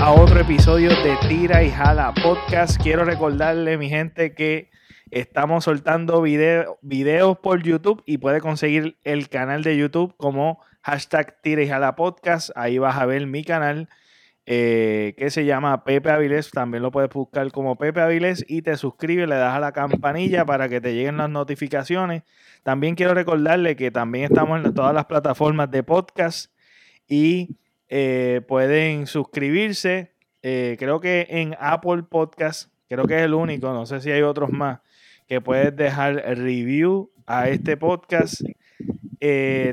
a otro episodio de Tira y Jala Podcast. Quiero recordarle mi gente que estamos soltando videos por YouTube y puede conseguir el canal de YouTube como hashtag Tira y Jala Podcast. Ahí vas a ver mi canal eh, que se llama Pepe Avilés. También lo puedes buscar como Pepe Avilés y te suscribes, le das a la campanilla para que te lleguen las notificaciones. También quiero recordarle que también estamos en todas las plataformas de podcast y eh, pueden suscribirse. Eh, creo que en Apple Podcast, creo que es el único, no sé si hay otros más, que puedes dejar review a este podcast.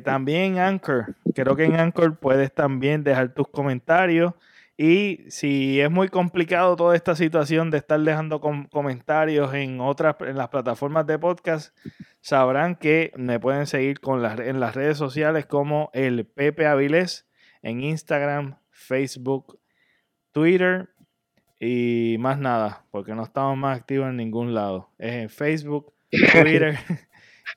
también en Anchor, creo que en Anchor puedes también dejar tus comentarios. Y si es muy complicado toda esta situación de estar dejando comentarios en otras en las plataformas de podcast, sabrán que me pueden seguir con en las redes sociales como el Pepe Avilés en Instagram, Facebook, Twitter y más nada, porque no estamos más activos en ningún lado. Es en Facebook, Twitter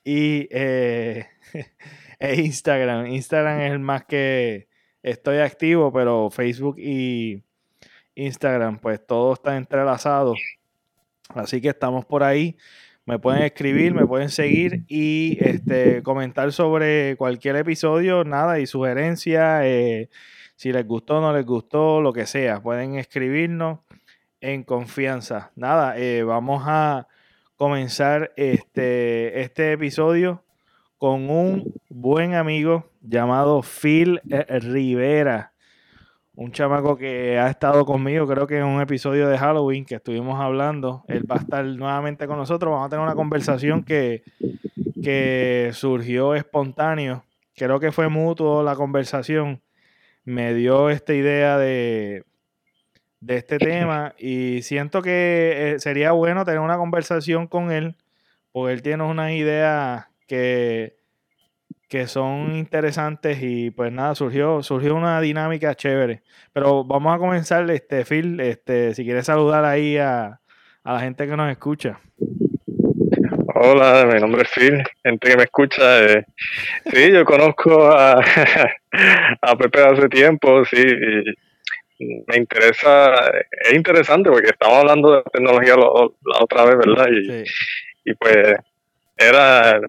y eh, e Instagram. Instagram es el más que estoy activo, pero Facebook y Instagram, pues todo está entrelazado. Así que estamos por ahí. Me pueden escribir, me pueden seguir y este, comentar sobre cualquier episodio, nada, y sugerencias, eh, si les gustó, no les gustó, lo que sea. Pueden escribirnos en confianza. Nada, eh, vamos a comenzar este, este episodio con un buen amigo llamado Phil eh, Rivera. Un chamaco que ha estado conmigo, creo que en un episodio de Halloween que estuvimos hablando. Él va a estar nuevamente con nosotros. Vamos a tener una conversación que, que surgió espontáneo. Creo que fue mutuo la conversación. Me dio esta idea de, de este tema y siento que eh, sería bueno tener una conversación con él, porque él tiene unas ideas que, que son interesantes y pues nada, surgió, surgió una dinámica chévere. Pero vamos a comenzar, este, Phil, este, si quieres saludar ahí a, la gente que nos escucha. Hola, mi nombre es Phil, gente que me escucha. Eh, sí, yo conozco a, a Pepe hace tiempo, sí, me interesa, es interesante porque estamos hablando de tecnología la otra vez, ¿verdad? Y, y pues era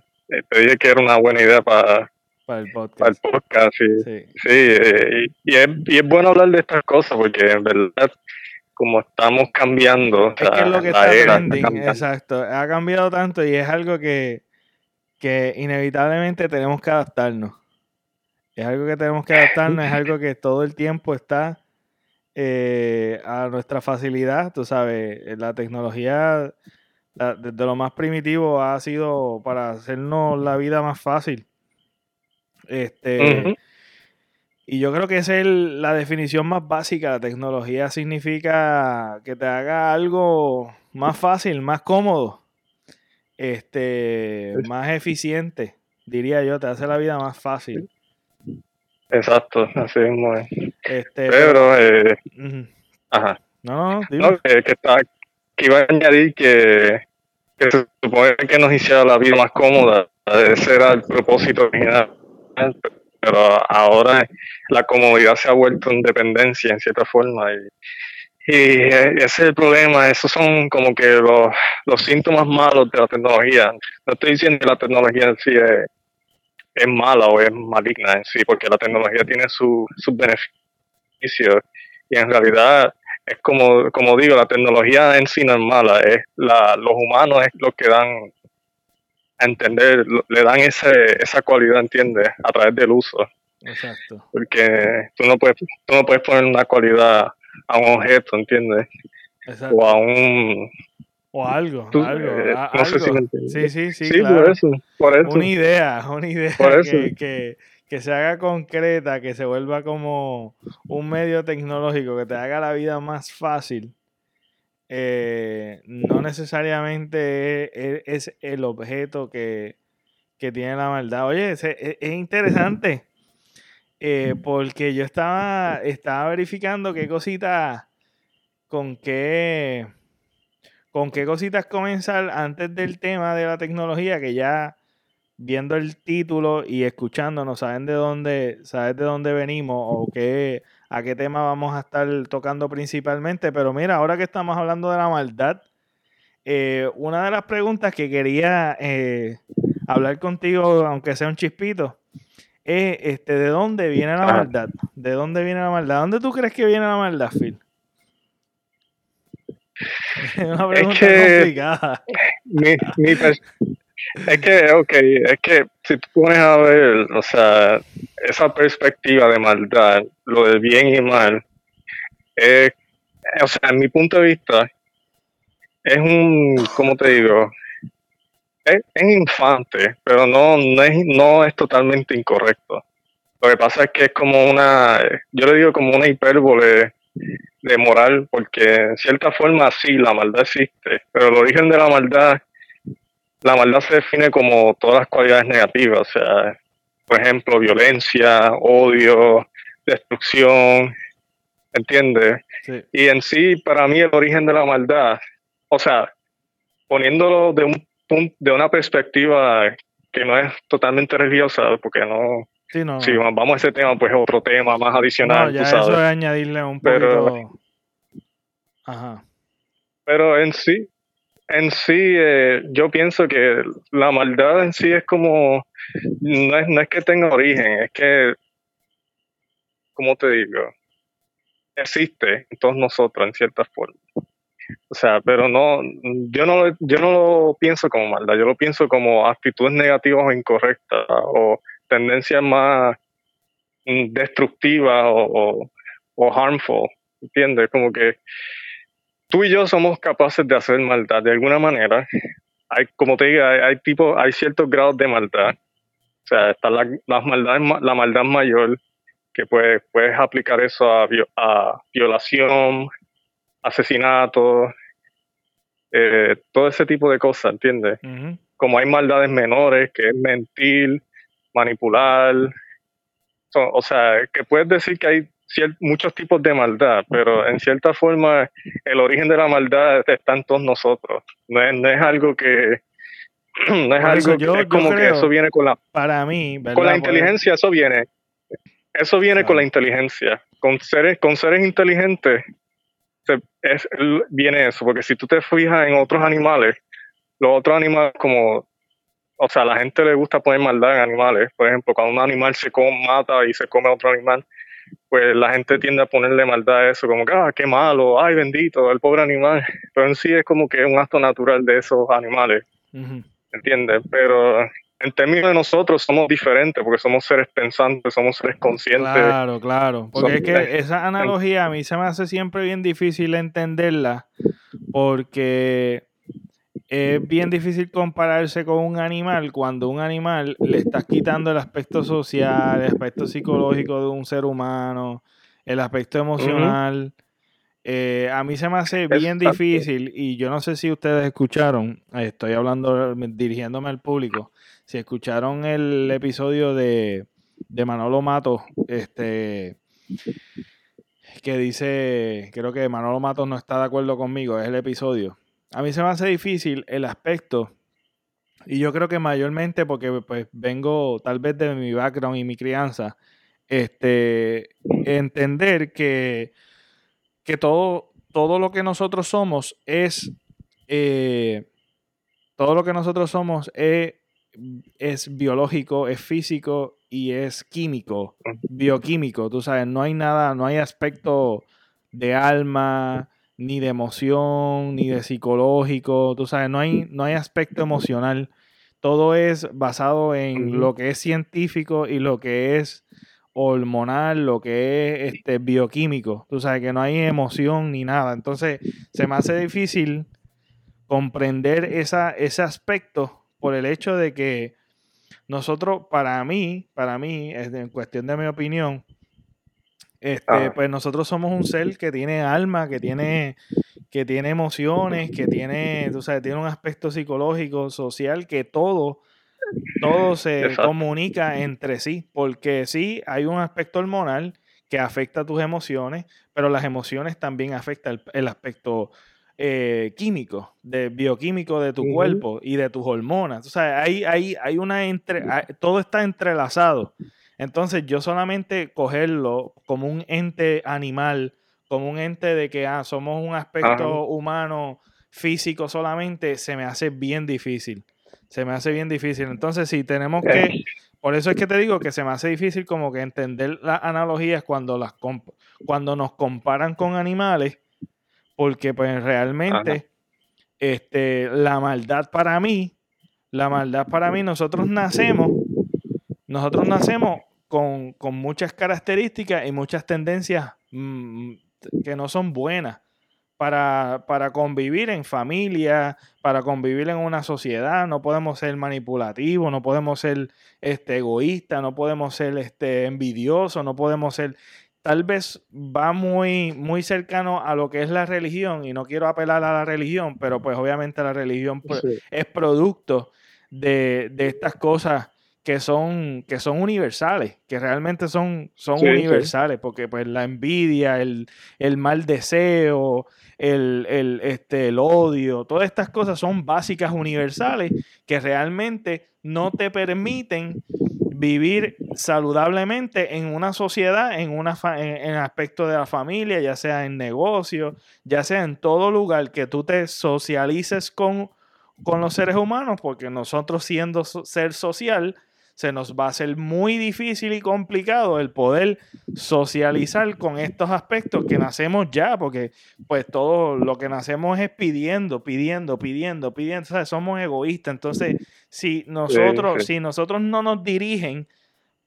te dije que era una buena idea para, el podcast. sí. sí. Eh, y, es, y, es, bueno hablar de estas cosas porque en verdad, como estamos cambiando, es que es lo que está, exacto, ha cambiado tanto y es algo que, que inevitablemente tenemos que adaptarnos. Es algo que tenemos que adaptarnos, es algo que todo el tiempo está eh, a nuestra facilidad, tú sabes, la tecnología desde lo más primitivo ha sido para hacernos la vida más fácil. Este, Y yo creo que esa es la definición más básica. La tecnología significa que te haga algo más fácil, más cómodo, este, más eficiente, diría yo, te hace la vida más fácil. Exacto, así mismo es. Este, pero, eh, ajá. No, no, no que, que, está, iba a añadir que, se supone que nos hiciera la vida más cómoda. Ese era el propósito original. Pero ahora la comodidad se ha vuelto en dependencia en cierta forma. Y, ese es el problema. Esos son como que los, los síntomas malos de la tecnología. No estoy diciendo que la tecnología en sí es, es mala o es maligna en sí, porque la tecnología tiene sus beneficios. Y en realidad es como, como digo, la tecnología en sí no es mala, es la, los humanos es lo que dan a entender, le dan ese, esa cualidad, ¿entiendes? A través del uso. Exacto. Porque tú no puedes, tú no puedes poner una cualidad a un objeto, ¿entiendes? Exacto. O a un o algo, algo, eh, no Sé si me sí, sí, sí, sí por, eso, por eso. Una idea, una idea por eso. que, que se haga concreta, que se vuelva como un medio tecnológico que te haga la vida más fácil, eh, no necesariamente es, el objeto que, tiene la maldad. Oye, es, interesante. Eh, porque yo estaba, estaba verificando qué cositas, con qué, con qué cositas comenzar antes del tema de la tecnología, que ya viendo el título y escuchándonos, saben de dónde, sabes de dónde venimos o qué, a qué tema vamos a estar tocando principalmente. Pero mira, ahora que estamos hablando de la maldad, eh, una de las preguntas que quería eh, hablar contigo, aunque sea un chispito, es este, ¿de dónde viene la maldad? ¿De dónde viene la maldad? ¿Dónde tú crees que viene la maldad, Phil? Es una pregunta complicada. Es que, ok, es que si tú pones a ver, o sea, esa perspectiva de maldad, lo de bien y mal, es, o sea, en mi punto de vista, es un, ¿cómo te digo? Es, infante, pero no, no, es, no es totalmente incorrecto. Lo que pasa es que es como una, yo le digo como una hipérbole de moral, porque en cierta forma sí, la maldad existe, pero el origen de la maldad, la maldad se define como todas las cualidades negativas, o sea, por ejemplo, violencia, odio, destrucción, ¿entiendes? Y en sí, para mí, el origen de la maldad o sea, poniéndolo de un punto, de una perspectiva que no es totalmente religiosa, porque no, sí, no, si vamos a ese tema, pues es otro tema más adicional. No, ya eso es añadirle un pero, Ajá. Pero en sí, en sí, eh, yo pienso que la maldad en sí es como, no es, no es que tenga origen, es que, ¿cómo te digo? Existe en todos nosotros en cierta forma. O sea, pero no, yo no, yo no lo pienso como maldad, yo lo pienso como actitudes negativas o incorrectas o tendencias más destructivas o, o, harmful, ¿entiendes? Como que tú y yo somos capaces de hacer maldad de alguna manera. Hay, como te digo, hay, tipo, hay ciertos grados de maldad. O sea, está la, las la maldad mayor, que puedes, puedes aplicar eso a, a violación, asesinatos, eh, todo ese tipo de cosas, ¿entiendes? Como hay maldades menores, que es mentir, manipular, o sea, que puedes decir que hay muchos tipos de maldad, pero en cierta forma el origen de la maldad está en todos nosotros. No es, no es algo que no es algo yo, que es como que eso viene con la para mí con la inteligencia eso viene eso viene con la inteligencia. Con seres con seres inteligentes es, viene eso, porque si tú te fijas en otros animales, los otros animales como, o sea, a la gente le gusta poner maldad en animales, por ejemplo, cuando un animal se come, mata y se come a otro animal, pues la gente tiende a ponerle maldad a eso, como que, ah, qué malo, ay, bendito, el pobre animal, pero en sí es como que es un acto natural de esos animales, ¿entiendes? Pero en términos de nosotros somos diferentes porque somos seres pensantes, somos seres conscientes. Claro, claro. Porque es que esa analogía a mí se me hace siempre bien difícil entenderla porque es bien difícil compararse con un animal cuando un animal le estás quitando el aspecto social, el aspecto psicológico de un ser humano, el aspecto emocional. Eh, a mí se me hace bien difícil y yo no sé si ustedes escucharon, estoy hablando, dirigiéndome al público, si escucharon el episodio de, de Manolo Matos, este, que dice, creo que Manolo Matos no está de acuerdo conmigo, es el episodio. A mí se me hace difícil el aspecto y yo creo que mayormente porque pues vengo tal vez de mi background y mi crianza, este, entender que que todo, todo lo que nosotros somos es, eh, todo lo que nosotros somos es, es biológico, es físico y es químico, bioquímico, tú sabes, no hay nada, no hay aspecto de alma, ni de emoción, ni de psicológico, tú sabes, no hay, no hay aspecto emocional. Todo es basado en lo que es científico y lo que es hormonal, lo que es este bioquímico. Tú sabes que no hay emoción ni nada. Entonces, se me hace difícil comprender esa, ese aspecto por el hecho de que nosotros, para mí, para mí, en cuestión de mi opinión, este, ah. pues nosotros somos un ser que tiene alma, que tiene, que tiene emociones, que tiene, tú sabes, tiene un aspecto psicológico, social, que todo todo se comunica entre sí, porque sí hay un aspecto hormonal que afecta tus emociones, pero las emociones también afectan el, aspecto eh, químico, de, bioquímico de tu cuerpo y de tus hormonas. O sea, hay, hay, hay una entre, todo está entrelazado. Entonces yo solamente cogerlo como un ente animal, como un ente de que ah, somos un aspecto humano físico solamente, se me hace bien difícil. Se me hace bien difícil. Entonces, si tenemos que, por eso es que te digo que se me hace difícil como que entender las analogías cuando las cuando nos comparan con animales, porque pues realmente este, la maldad para mí, la maldad para mí, nosotros nacemos, nosotros nacemos con, muchas características y muchas tendencias mm, que no son buenas para, para, convivir en familia, para convivir en una sociedad. No podemos ser manipulativos, no podemos ser este, egoístas, no podemos ser este, envidiosos, no podemos ser... Tal vez va muy, muy cercano a lo que es la religión y no quiero apelar a la religión, pero pues obviamente la religión pues, es producto de, de estas cosas que son, que son universales, que realmente son, son universales, porque pues la envidia, el, mal deseo, el, el, este, el odio, todas estas cosas son básicas universales que realmente no te permiten vivir saludablemente en una sociedad, en, una en, aspecto de la familia, ya sea en negocio, ya sea en todo lugar que tú te socialices con, con los seres humanos, porque nosotros siendo ser social, se nos va a hacer muy difícil y complicado el poder socializar con estos aspectos que nacemos ya, porque pues todo lo que nacemos es pidiendo, pidiendo, pidiendo, pidiendo, o sea, somos egoístas. Entonces, si nosotros, si nosotros no nos dirigen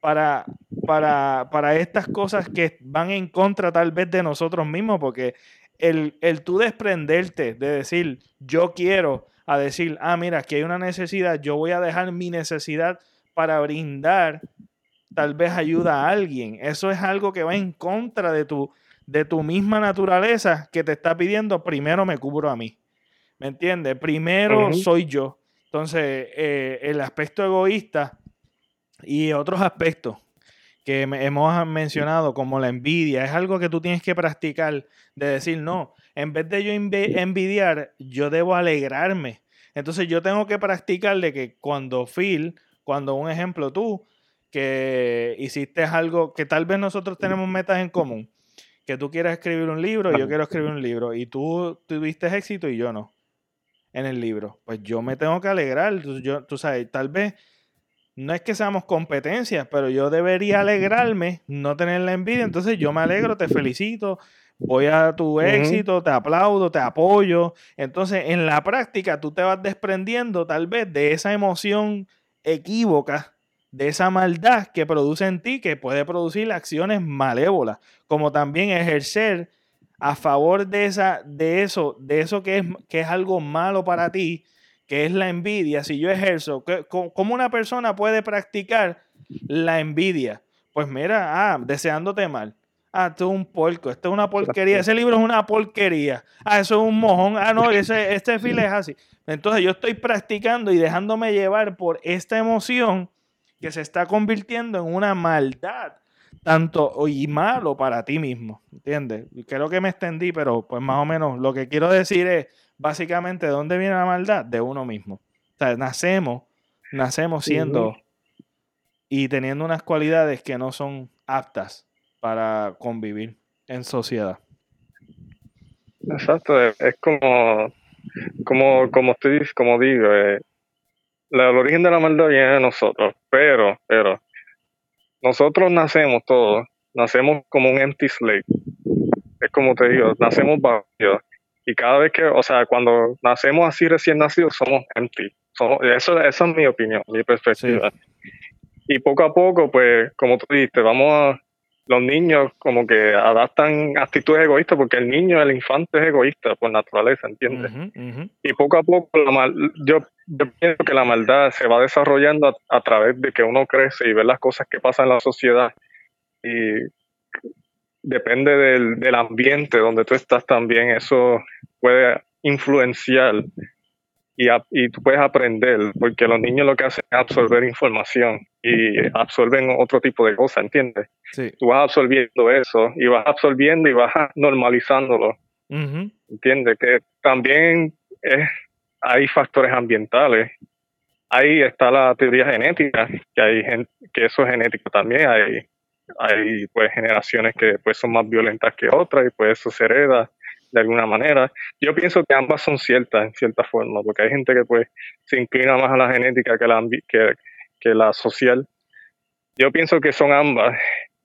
para, para, para estas cosas que van en contra tal vez de nosotros mismos, porque el, el tú desprenderte de decir yo quiero a decir, ah, mira, aquí hay una necesidad, yo voy a dejar mi necesidad para brindar tal vez ayuda a alguien. Eso es algo que va en contra de tu, de tu misma naturaleza que te está pidiendo, primero me cubro a mí. ¿Me entiendes? Primero soy yo. Entonces, eh, el aspecto egoísta y otros aspectos que hemos mencionado, como la envidia, es algo que tú tienes que practicar, de decir, no, en vez de yo envidiar, yo debo alegrarme. Entonces yo tengo que practicar de que cuando Phil cuando un ejemplo tú que hiciste algo que tal vez nosotros tenemos metas en común, que tú quieras escribir un libro y yo quiero escribir un libro y tú tuviste éxito y yo no en el libro, pues yo me tengo que alegrar, yo, tú sabes, tal vez no es que seamos competencias, pero yo debería alegrarme, no tener la envidia, entonces yo me alegro, te felicito, voy a tu éxito, te aplaudo, te apoyo. Entonces, en la práctica, tú te vas desprendiendo tal vez de esa emoción equívoca de esa maldad que produce en ti, que puede producir acciones malévolas, como también ejercer a favor de, esa, de eso, de eso que es, que es algo malo para ti, que es la envidia. Si yo ejerzo, ¿cómo una persona puede practicar la envidia? Pues mira, ah, deseándote mal. Ah, esto es un porco, esto es una porquería, ese libro es una porquería. Ah, eso es un mojón. Ah, no, ese, este file es así. Entonces yo estoy practicando y dejándome llevar por esta emoción que se está convirtiendo en una maldad, tanto y malo para ti mismo, ¿entiendes? Creo que me extendí, pero pues más o menos lo que quiero decir es básicamente de dónde viene la maldad, de uno mismo. O sea, nacemos, nacemos siendo y teniendo unas cualidades que no son aptas para convivir en sociedad. Exacto, es como como, como, estoy, como digo, eh, el origen de la maldad viene de nosotros, pero, pero, nosotros nacemos todos, nacemos como un empty slate. Es como te digo, nacemos vacíos. Y cada vez que, o sea, cuando nacemos así recién nacidos, somos empty. eso, esa es mi opinión, mi perspectiva. Y poco a poco, pues, como tú dijiste, vamos a, los niños como que adaptan actitudes egoístas porque el niño, el infante es egoísta por naturaleza, ¿entiendes? Y poco a poco yo, pienso que la maldad se va desarrollando a, través de que uno crece y ve las cosas que pasan en la sociedad y depende del, del ambiente donde tú estás también, eso puede influenciar y, y tú puedes aprender, porque los niños lo que hacen es absorber información y absorben otro tipo de cosas, ¿entiendes? Sí. Tú vas absorbiendo eso y vas absorbiendo y vas normalizándolo, ¿entiendes? Que también es, hay factores ambientales, ahí está la teoría genética, que hay gente, que eso es genético también, hay, hay pues generaciones que pues son más violentas que otras y pues eso se hereda de alguna manera. Yo pienso que ambas son ciertas en cierta forma, porque hay gente que pues se inclina más a la genética que la, que, que la social. Yo pienso que son ambas.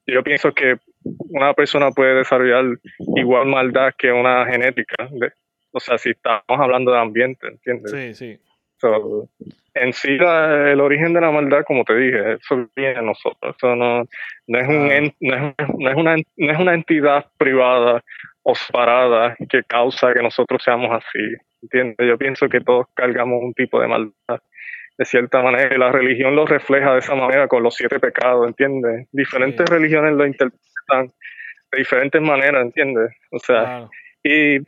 Yo pienso que una persona puede desarrollar igual maldad que una genética. o sea, si estamos hablando de ambiente, ¿entiendes? Sí, sí. en sí, el origen de la maldad, como te dije, eso viene de nosotros. Eso no, no, es un, no, es, no, es una, no es una entidad privada o separada que causa que nosotros seamos así. ¿Entiendes? Yo pienso que todos cargamos un tipo de maldad de cierta manera, y la religión lo refleja de esa manera con los siete pecados, ¿entiendes? Diferentes religiones lo interpretan de diferentes maneras, ¿entiendes? O sea, y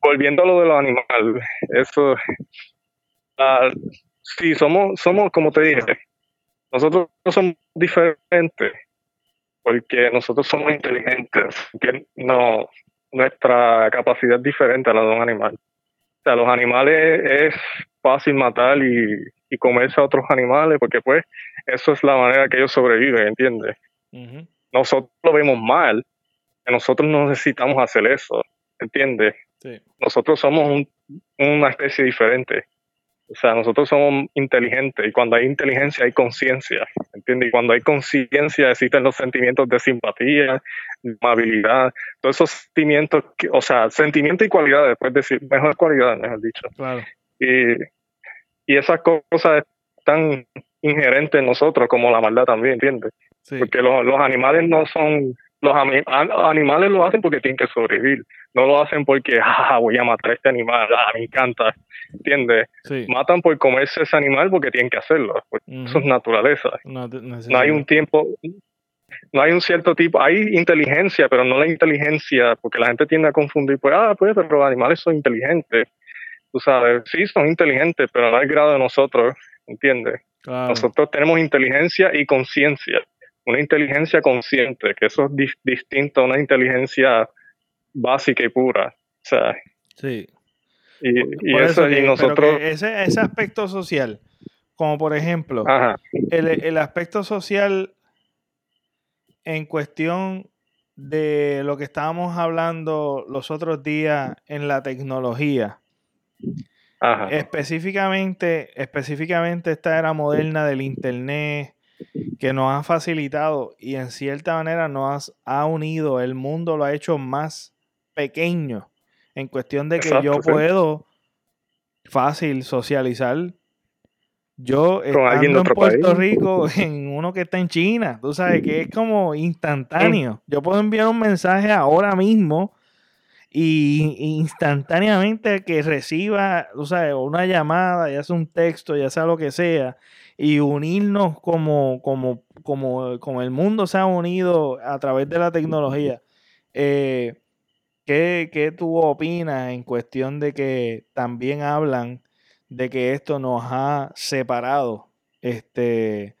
volviendo a lo de los animales, eso, uh, sí, somos, somos, como te dije, nosotros somos diferentes, porque nosotros somos inteligentes, que no, nuestra capacidad es diferente a la de un animal. O sea, los animales es fácil matar y y comerse a otros animales, porque pues eso es la manera que ellos sobreviven, ¿entiendes? Nosotros lo vemos mal, nosotros no necesitamos hacer eso, ¿entiendes? Nosotros somos una especie diferente. O sea, nosotros somos inteligentes y cuando hay inteligencia hay conciencia, ¿entiendes? Y cuando hay conciencia existen los sentimientos de simpatía, de amabilidad, todos esos sentimientos, o sea, sentimientos y cualidades, después decir, mejor cualidad, mejor dicho. Claro. Y y esas cosas están inherentes en nosotros, como la maldad también, ¿entiendes? Porque los, los, animales no son, los animales lo hacen porque tienen que sobrevivir, no lo hacen porque, ah, voy a matar a este animal, ah, me encanta, ¿entiendes? Matan por comerse ese animal porque tienen que hacerlo, pues, eso es naturaleza. No, no hay un tiempo, no hay un cierto tipo, hay inteligencia, pero no la inteligencia, porque la gente tiende a confundir, pues, ah, pues, pero los animales son inteligentes tú sabes, sí, son inteligentes, pero no al grado de nosotros, ¿entiendes? Nosotros tenemos inteligencia y conciencia, una inteligencia consciente, que eso es distinto a una inteligencia básica y pura. O sea, sí. Y, eso, y nosotros... Ese, ese aspecto social, como por ejemplo, el, el aspecto social en cuestión de lo que estábamos hablando los otros días en la tecnología. Específicamente, específicamente esta era moderna del Internet que nos ha facilitado y en cierta manera nos ha unido, el mundo lo ha hecho más pequeño en cuestión de que yo puedo fácil socializar. Yo estando en Puerto Rico, en uno que está en China, tú sabes que es como instantáneo. Yo puedo enviar un mensaje ahora mismo y instantáneamente que reciba, o sea, una llamada, ya sea un texto, ya sea lo que sea, y unirnos como, como, como, como el mundo se ha unido a través de la tecnología. Eh, ¿qué, ¿Qué tú opinas en cuestión de que también hablan de que esto nos ha separado? Este,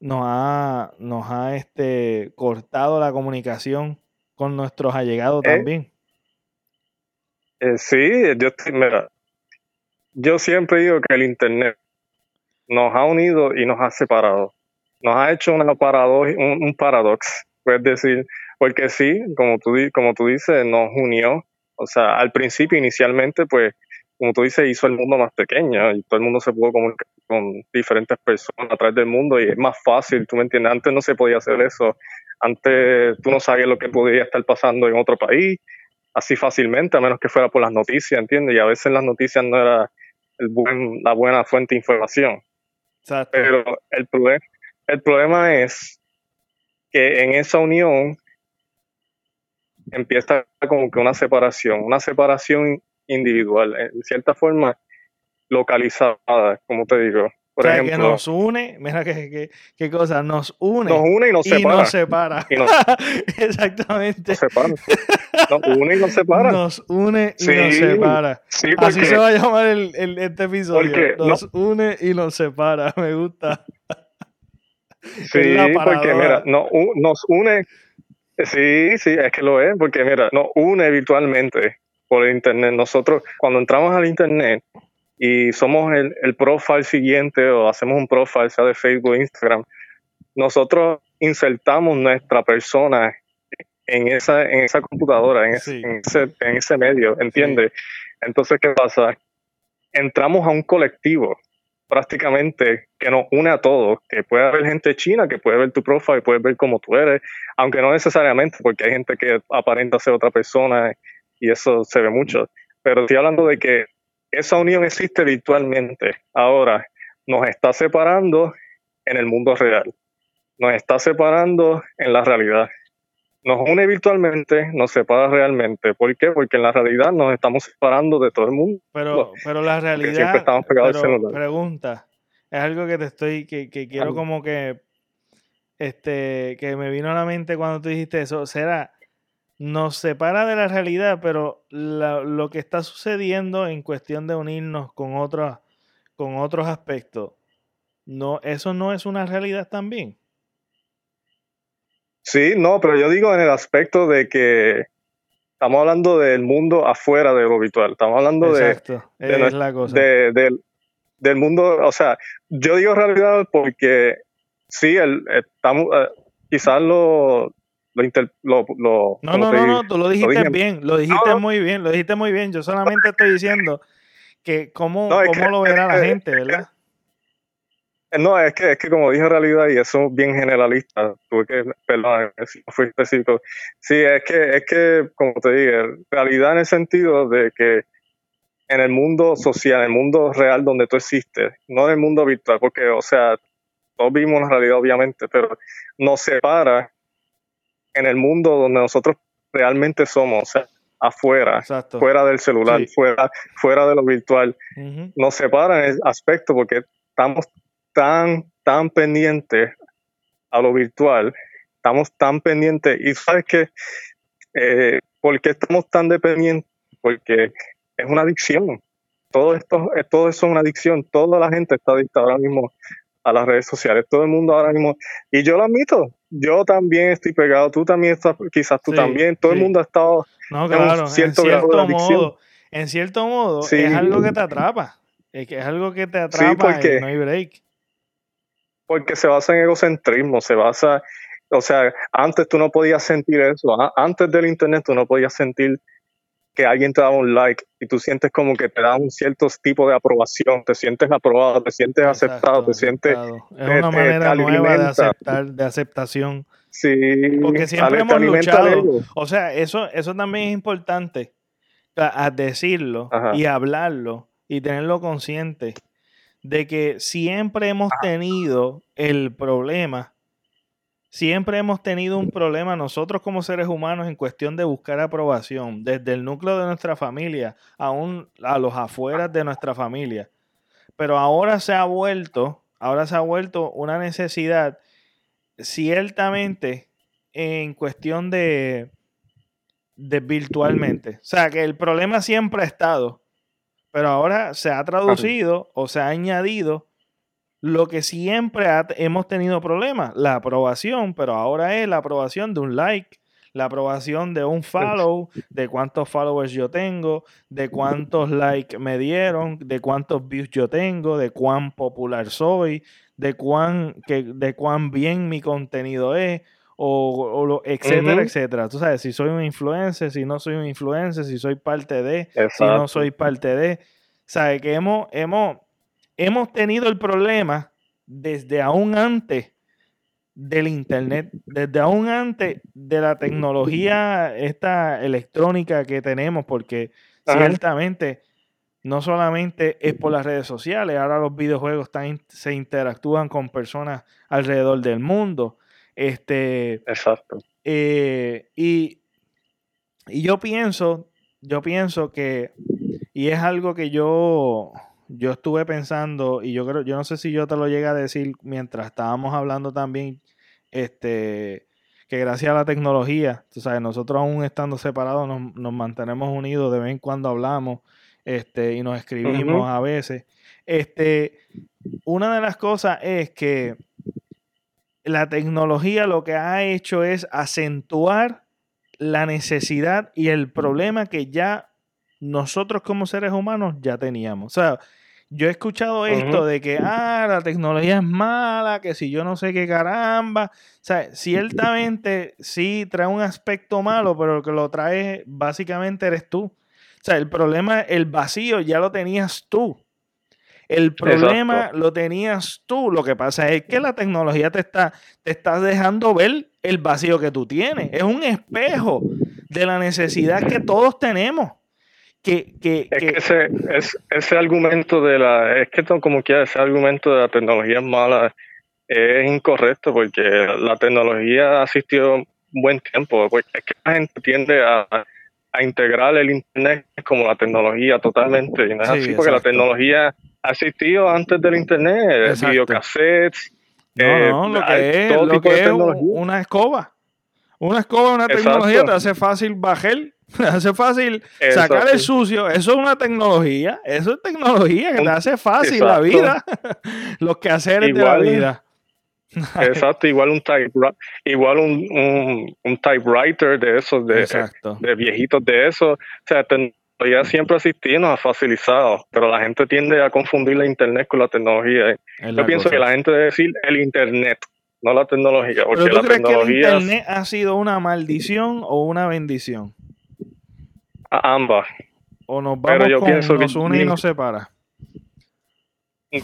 nos ha, nos ha este, cortado la comunicación con nuestros allegados eh, también. Eh, sí, yo, mira, yo siempre digo que el Internet nos ha unido y nos ha separado. Nos ha hecho una paradoja, un, paradox, puedes decir, porque sí, como tú, como tú dices, nos unió. O sea, al principio, inicialmente, pues, como tú dices, hizo el mundo más pequeño y todo el mundo se pudo comunicar con diferentes personas a través del mundo y es más fácil, tú me entiendes, antes no se podía hacer eso, antes tú no sabías lo que podía estar pasando en otro país, así fácilmente, a menos que fuera por las noticias, ¿entiendes? Y a veces las noticias no era buen, la buena fuente de información. Pero el, el problema es que en esa unión empieza como que una separación, una separación individual, en cierta forma localizada, como te digo. Por ejemplo, que nos une, mira qué, qué, cosa, nos une. Nos une y nos separa. Y nos separa. Exactamente. Nos separa. Nos une y nos separa. Nos une y nos separa. Así se va a llamar el, el este episodio. Nos une y nos separa. Me gusta. Sí, porque mira, no, nos une. Sí, sí, es que lo es, porque mira, nos une virtualmente por el internet. Nosotros, cuando entramos al internet, y somos el, el profile siguiente o hacemos un profile, sea de Facebook o Instagram, nosotros insertamos nuestra persona en esa, en esa computadora, en, ese, en ese, medio, ¿entiendes? Entonces, ¿qué pasa? Entramos a un colectivo prácticamente que nos une a todos, que puede haber gente china, que puede ver tu profile, puede ver cómo tú eres, aunque no necesariamente, porque hay gente que aparenta ser otra persona y eso se ve mucho. Pero estoy hablando de que esa unión existe virtualmente. Ahora, nos está separando en el mundo real. Nos está separando en la realidad. Nos une virtualmente, nos separa realmente. ¿Por qué? Porque en la realidad nos estamos separando de todo el mundo. Pero, pero la realidad. Siempre estamos pegados pero, Pregunta. Es algo que te estoy. que, que quiero como que. Este. que me vino a la mente cuando tú dijiste eso. ¿Será? nos separa de la realidad, pero lo que está sucediendo en cuestión de unirnos con otros, con otros aspectos, no, eso no es una realidad también. Sí, no, pero yo digo en el aspecto de que estamos hablando del mundo afuera de lo virtual, estamos hablando de, es la cosa. del mundo, o sea, yo digo realidad porque sí, el, estamos, eh, quizás lo, lo, no, no, no, no, tú lo dijiste bien, lo dijiste muy bien, lo dijiste muy bien. Yo solamente estoy diciendo que cómo, cómo lo verá la gente, ¿verdad? No, es que, es que como dije en realidad, y eso es bien generalista, tuve que, perdón, si no fui específico. Sí, es que, es que, como te dije, realidad en el sentido de que en el mundo social, en el mundo real donde tú existes, no en el mundo virtual, porque, o sea, todos vimos la realidad, obviamente, pero nos separa en el mundo donde nosotros realmente somos, o sea, afuera, fuera del celular, fuera, fuera de lo virtual, nos separan el aspecto porque estamos tan, tan pendientes a lo virtual, estamos tan pendientes y sabes que, eh, ¿por qué estamos tan dependientes? Porque es una adicción. Todo esto, todo eso es una adicción. Toda la gente está adicta ahora mismo a las redes sociales. Todo el mundo ahora mismo, y yo lo admito, yo también estoy pegado, tú también estás, quizás tú también, todo el mundo ha estado no, claro, en cierto, modo, en cierto modo es algo que te atrapa, es, que es algo que te atrapa porque, y no hay break. Porque se basa en egocentrismo, se basa, o sea, antes tú no podías sentir eso, antes del internet tú no podías sentir que alguien te da un like y tú sientes como que te da un cierto tipo de aprobación, te sientes aprobado, te sientes aceptado, te sientes... Es una manera nueva de aceptar, de aceptación. Sí. Porque siempre hemos luchado. O sea, eso, eso también es importante, a decirlo y hablarlo y tenerlo consciente de que siempre hemos tenido el problema Siempre hemos tenido un problema nosotros como seres humanos en cuestión de buscar aprobación, desde el núcleo de nuestra familia aún a los afueras de nuestra familia. Pero ahora se ha vuelto, ahora se ha vuelto una necesidad ciertamente en cuestión de, de virtualmente. O sea, que el problema siempre ha estado, pero ahora se ha traducido o se ha añadido lo que siempre hemos tenido problemas, la aprobación, pero ahora es la aprobación de un like, la aprobación de un follow, de cuántos followers yo tengo, de cuántos likes me dieron, de cuántos views yo tengo, de cuán popular soy, de cuán, que, de cuán bien mi contenido es, o, etcétera, etcétera. Tú sabes, si soy un influencer, si no soy un influencer, si soy parte de, si no soy parte de. ¿Sabes? Que hemos, hemos, hemos tenido el problema desde aún antes del internet, desde aún antes de la tecnología esta electrónica que tenemos, porque ciertamente no solamente es por las redes sociales, ahora los videojuegos se interactúan con personas alrededor del mundo. Este, Exacto. Eh, y, y yo pienso, yo pienso que, y es algo que yo yo estuve pensando, y yo creo, yo no sé si yo te lo llegué a decir mientras estábamos hablando también, este, que gracias a la tecnología, tú sabes, nosotros aún estando separados nos, mantenemos unidos, de vez en cuando hablamos, este, y nos escribimos a veces. Este, una de las cosas es que la tecnología lo que ha hecho es acentuar la necesidad y el problema que ya nosotros como seres humanos ya teníamos. O sea, yo he escuchado esto de que, ah, la tecnología es mala, que si yo no sé qué caramba. O sea, ciertamente sí trae un aspecto malo, pero lo que lo trae básicamente eres tú. O sea, el problema, el vacío ya lo tenías tú. El problema lo tenías tú. Lo que pasa es que la tecnología te está, te está dejando ver el vacío que tú tienes. Es un espejo de la necesidad que todos tenemos. Que, que, es que, ese, ese argumento de la, es que como quiera, ese argumento de la tecnología es mala es incorrecto porque la tecnología ha asistido un buen tiempo, porque es que la gente tiende a, a integrar el internet como la tecnología totalmente, y no es así porque la tecnología ha existido antes del internet, videocassettes, no, eh, no, lo que es, lo que es una escoba. Una escoba, una tecnología, te hace fácil bajar te hace fácil sacar el sucio. Eso es una tecnología. Eso es tecnología que te hace fácil la vida. Los quehaceres de la vida. Exacto, igual un type, igual un, un, typewriter de esos, de, de, viejitos de esos. O sea, tecnología siempre ha nos ha facilitado, pero la gente tiende a confundir la internet con la tecnología. Yo pienso que la gente debe decir el internet, no la tecnología. Porque ¿Pero tú crees que el internet ha sido una maldición o una bendición? A ambas. O nos vamos pero yo con, pienso nos une y nos separa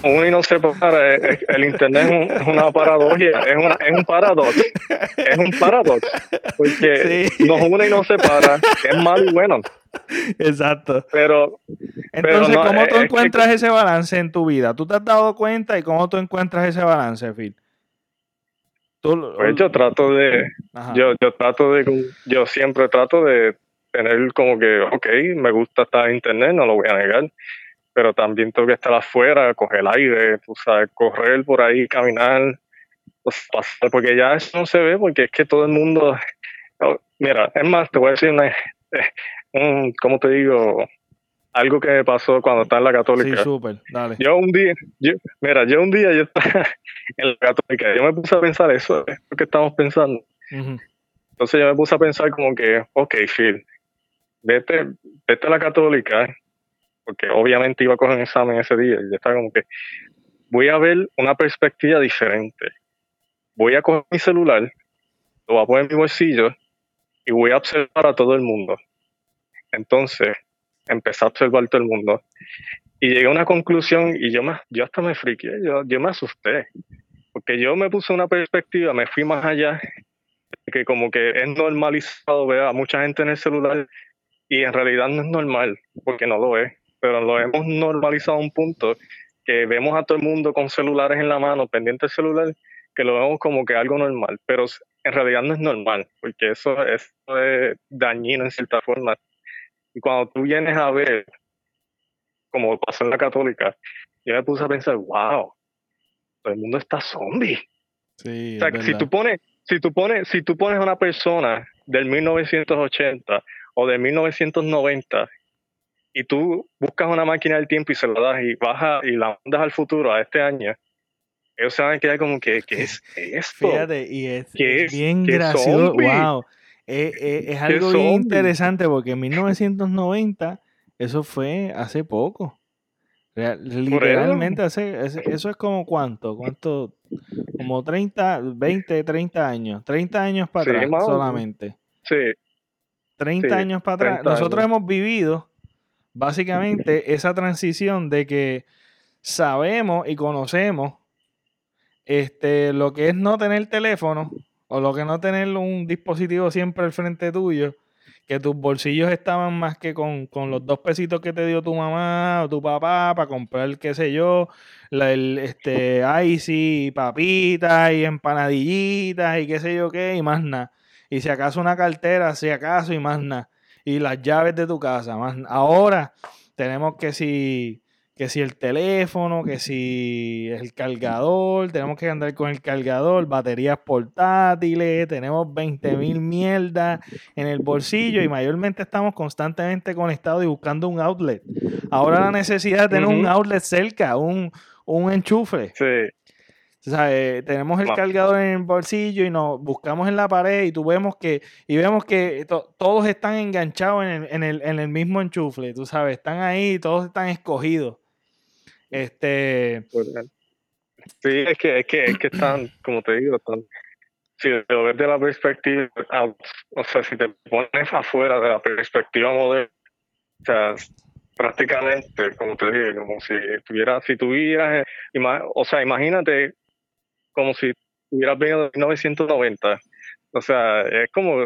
uno y no se para, el internet es, una paradoja, es, una, es un paradox, es un paradox, porque nos une y nos separa, es malo y bueno. Exacto. Pero, entonces, ¿cómo tú encuentras ese balance en tu vida? ¿Tú te has dado cuenta y cómo tú encuentras ese balance, Phil? pues yo trato de, yo, yo trato de, yo siempre trato de tener como que, ok, me gusta estar en internet, no lo voy a negar pero también tengo que estar afuera, coger el aire, tú sabes, correr por ahí, caminar, pues, pasar, porque ya eso no se ve, porque es que todo el mundo, mira, es más, te voy a decir una, un, ¿cómo te digo? Algo que me pasó cuando estaba en la católica. Sí, súper, dale. Yo un día, yo, mira, yo un día yo estaba en la católica, yo me puse a pensar eso, es lo que estamos pensando. Entonces yo me puse a pensar como que, ok, Phil, vete, vete a la católica porque obviamente iba a coger un examen ese día y ya estaba como que voy a ver una perspectiva diferente. Voy a coger mi celular, lo voy a poner en mi bolsillo y voy a observar a todo el mundo. Entonces, empecé a observar todo el mundo y llegué a una conclusión y yo, me, yo hasta me friqué, yo, yo me asusté, porque yo me puse una perspectiva, me fui más allá, que como que es normalizado ver a mucha gente en el celular y en realidad no es normal, porque no lo es pero lo hemos normalizado a un punto que vemos a todo el mundo con celulares en la mano, pendiente del celular, que lo vemos como que algo normal, pero en realidad no es normal, porque eso, es dañino en cierta forma. Y cuando tú vienes a ver, como pasó en la católica, yo me puse a pensar, wow, todo el mundo está zombie. Sí, o sea, si tú pones, si tú pones, si tú pones a una persona del 1980 o de 1990 y tú buscas una máquina del tiempo y se la das y baja y la mandas al futuro, a este año, ellos se van a quedar como que, ¿qué es esto? Fíjate, y es, bien gracioso, wow. Eh, eh, es algo bien interesante porque en 1990 eso fue hace poco. literalmente hace, eso es como cuánto, cuánto, como 30, 20, 30 años, 30 años para atrás solamente. Sí. 30 años para atrás. Nosotros hemos vivido básicamente esa transición de que sabemos y conocemos este, lo que es no tener teléfono o lo que no tener un dispositivo siempre al frente tuyo, que tus bolsillos estaban más que con, los dos pesitos que te dio tu mamá o tu papá para comprar, qué sé yo, el este, icy, papitas y empanadillitas y qué sé yo qué, y más nada. Y si acaso una cartera, si acaso, y más nada y las llaves de tu casa. ahora tenemos que si, que si el teléfono, que si el cargador, tenemos que andar con el cargador, baterías portátiles, tenemos 20 mil mierdas en el bolsillo y mayormente estamos constantemente conectados y buscando un outlet. Ahora la necesidad de tener un outlet cerca, un, un enchufe. Sí. O sea, eh, tenemos el cargador en el bolsillo y nos buscamos en la pared y tú vemos que, y vemos que todos están enganchados en el, en, el, en el, mismo enchufle, tú sabes, están ahí, todos están escogidos. Este. Sí, es que, es que, es que están, como te digo, están, si lo ves de la perspectiva, o sea, si te pones afuera de la perspectiva moderna, o sea, prácticamente, como te digo, como si estuvieras, si tuvieras, o sea, imagínate como si hubieras venido de 1990. O sea, es como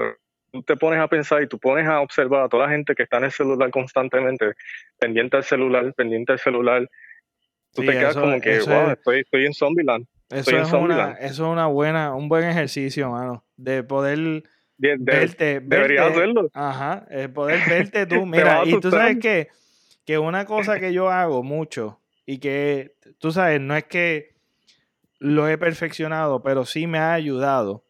tú te pones a pensar y tú pones a observar a toda la gente que está en el celular constantemente, pendiente al celular, pendiente al celular. Tú te quedas como que, wow, estoy, estoy en Zombieland. Eso es, una, eso es una buena, un buen ejercicio, mano, de poder verte, Debería hacerlo. Ajá, poder verte tú. Mira, y tú sabes que, que una cosa que yo hago mucho y que, tú sabes, no es que lo he perfeccionado, pero sí me ha ayudado.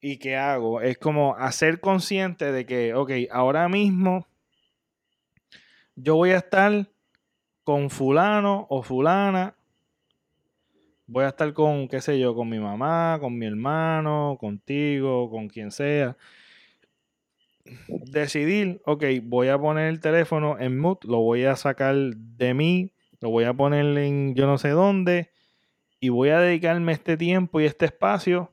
¿Y qué hago? Es como hacer consciente de que, ok, ahora mismo yo voy a estar con fulano o fulana. Voy a estar con, qué sé yo, con mi mamá, con mi hermano, contigo, con quien sea. Decidir, ok, voy a poner el teléfono en mute, lo voy a sacar de mí, lo voy a poner en yo no sé dónde y voy a dedicarme este tiempo y este espacio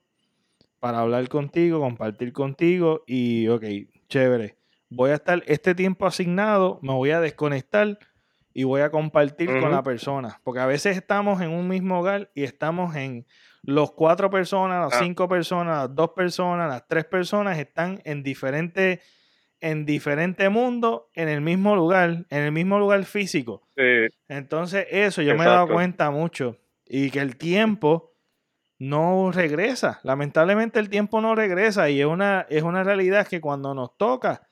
para hablar contigo, compartir contigo y, ok, chévere. Voy a estar este tiempo asignado, me voy a desconectar y voy a compartir con la persona. Porque a veces estamos en un mismo hogar y estamos en los cuatro personas, las ah. cinco personas, las dos personas, las tres personas están en diferentes en diferente mundo, en el mismo lugar, en el mismo lugar físico. Entonces, eso yo me he dado cuenta mucho y que el tiempo no regresa. Lamentablemente el tiempo no regresa y es una, es una realidad que cuando nos toca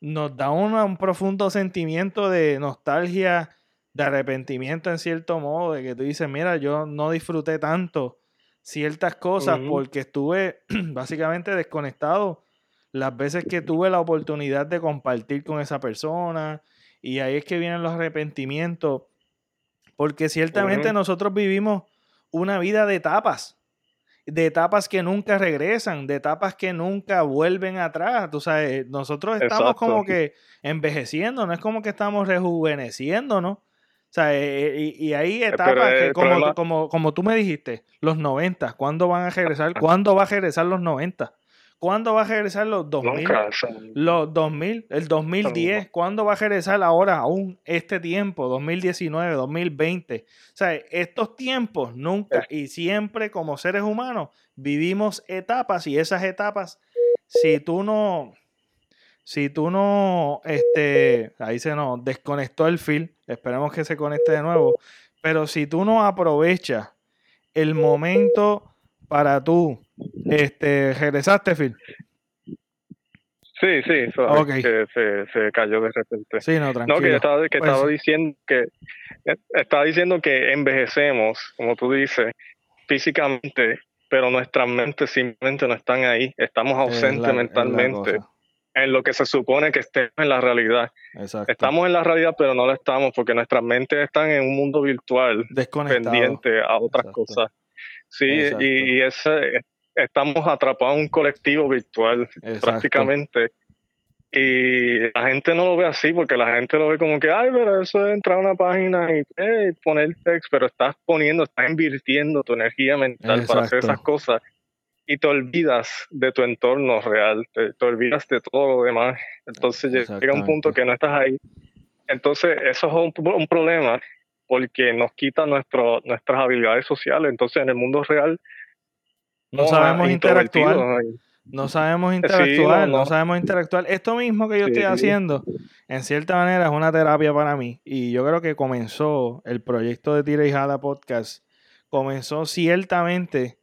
nos da un profundo sentimiento de nostalgia, de arrepentimiento en cierto modo, de que tú dices, mira, yo no disfruté tanto ciertas cosas porque estuve básicamente desconectado las veces que tuve la oportunidad de compartir con esa persona y ahí es que vienen los arrepentimientos porque ciertamente nosotros vivimos una vida de etapas, de etapas que nunca regresan, de etapas que nunca vuelven atrás. Tú sabes, nosotros estamos como que envejeciendo, no es como que estamos rejuveneciendo, ¿no? O sea, eh, eh, y, hay etapas que, como, como, como, tú me dijiste, los 90, ¿cuándo van a regresar? ¿Cuándo va a regresar los 90? ¿Cuándo va a regresar los 2000? Los 2000, el 2010. ¿Cuándo va a regresar ahora aún este tiempo? 2019, 2020. O sea, estos tiempos nunca y siempre como seres humanos vivimos etapas y esas etapas, si tú no, si tú no, este, ahí se nos desconectó el fil, esperemos que se conecte de nuevo, pero si tú no aprovechas el momento para tú este, ¿Regresaste, Phil? Sí, sí, que se, se, cayó de repente. Sí, no, tranquilo. No, que estaba, que estaba pues diciendo que estaba diciendo que envejecemos, como tú dices, físicamente, pero nuestras mentes simplemente no están ahí. Estamos ausentes mentalmente en lo que se supone que estemos en la realidad. Exacto. Estamos en la realidad, pero no lo estamos porque nuestras mentes están en un mundo virtual, pendiente a otras cosas. Sí, y, y ese, estamos atrapados en un colectivo virtual prácticamente. Y la gente no lo ve así porque la gente lo ve como que, ay, pero eso es entrar a una página y poner text, pero estás poniendo, estás invirtiendo tu energía mental para hacer esas cosas y te olvidas de tu entorno real, te, olvidas de todo lo demás. Entonces llega un punto que no estás ahí. Entonces eso es un, un problema porque nos quita nuestro, nuestras habilidades sociales. Entonces en el mundo real no sabemos interactuar. No sabemos interactuar, no, sabemos interactuar. Esto mismo que yo estoy haciendo, en cierta manera, es una terapia para mí. Y yo creo que comenzó el proyecto de Tira y Jada Podcast, comenzó ciertamente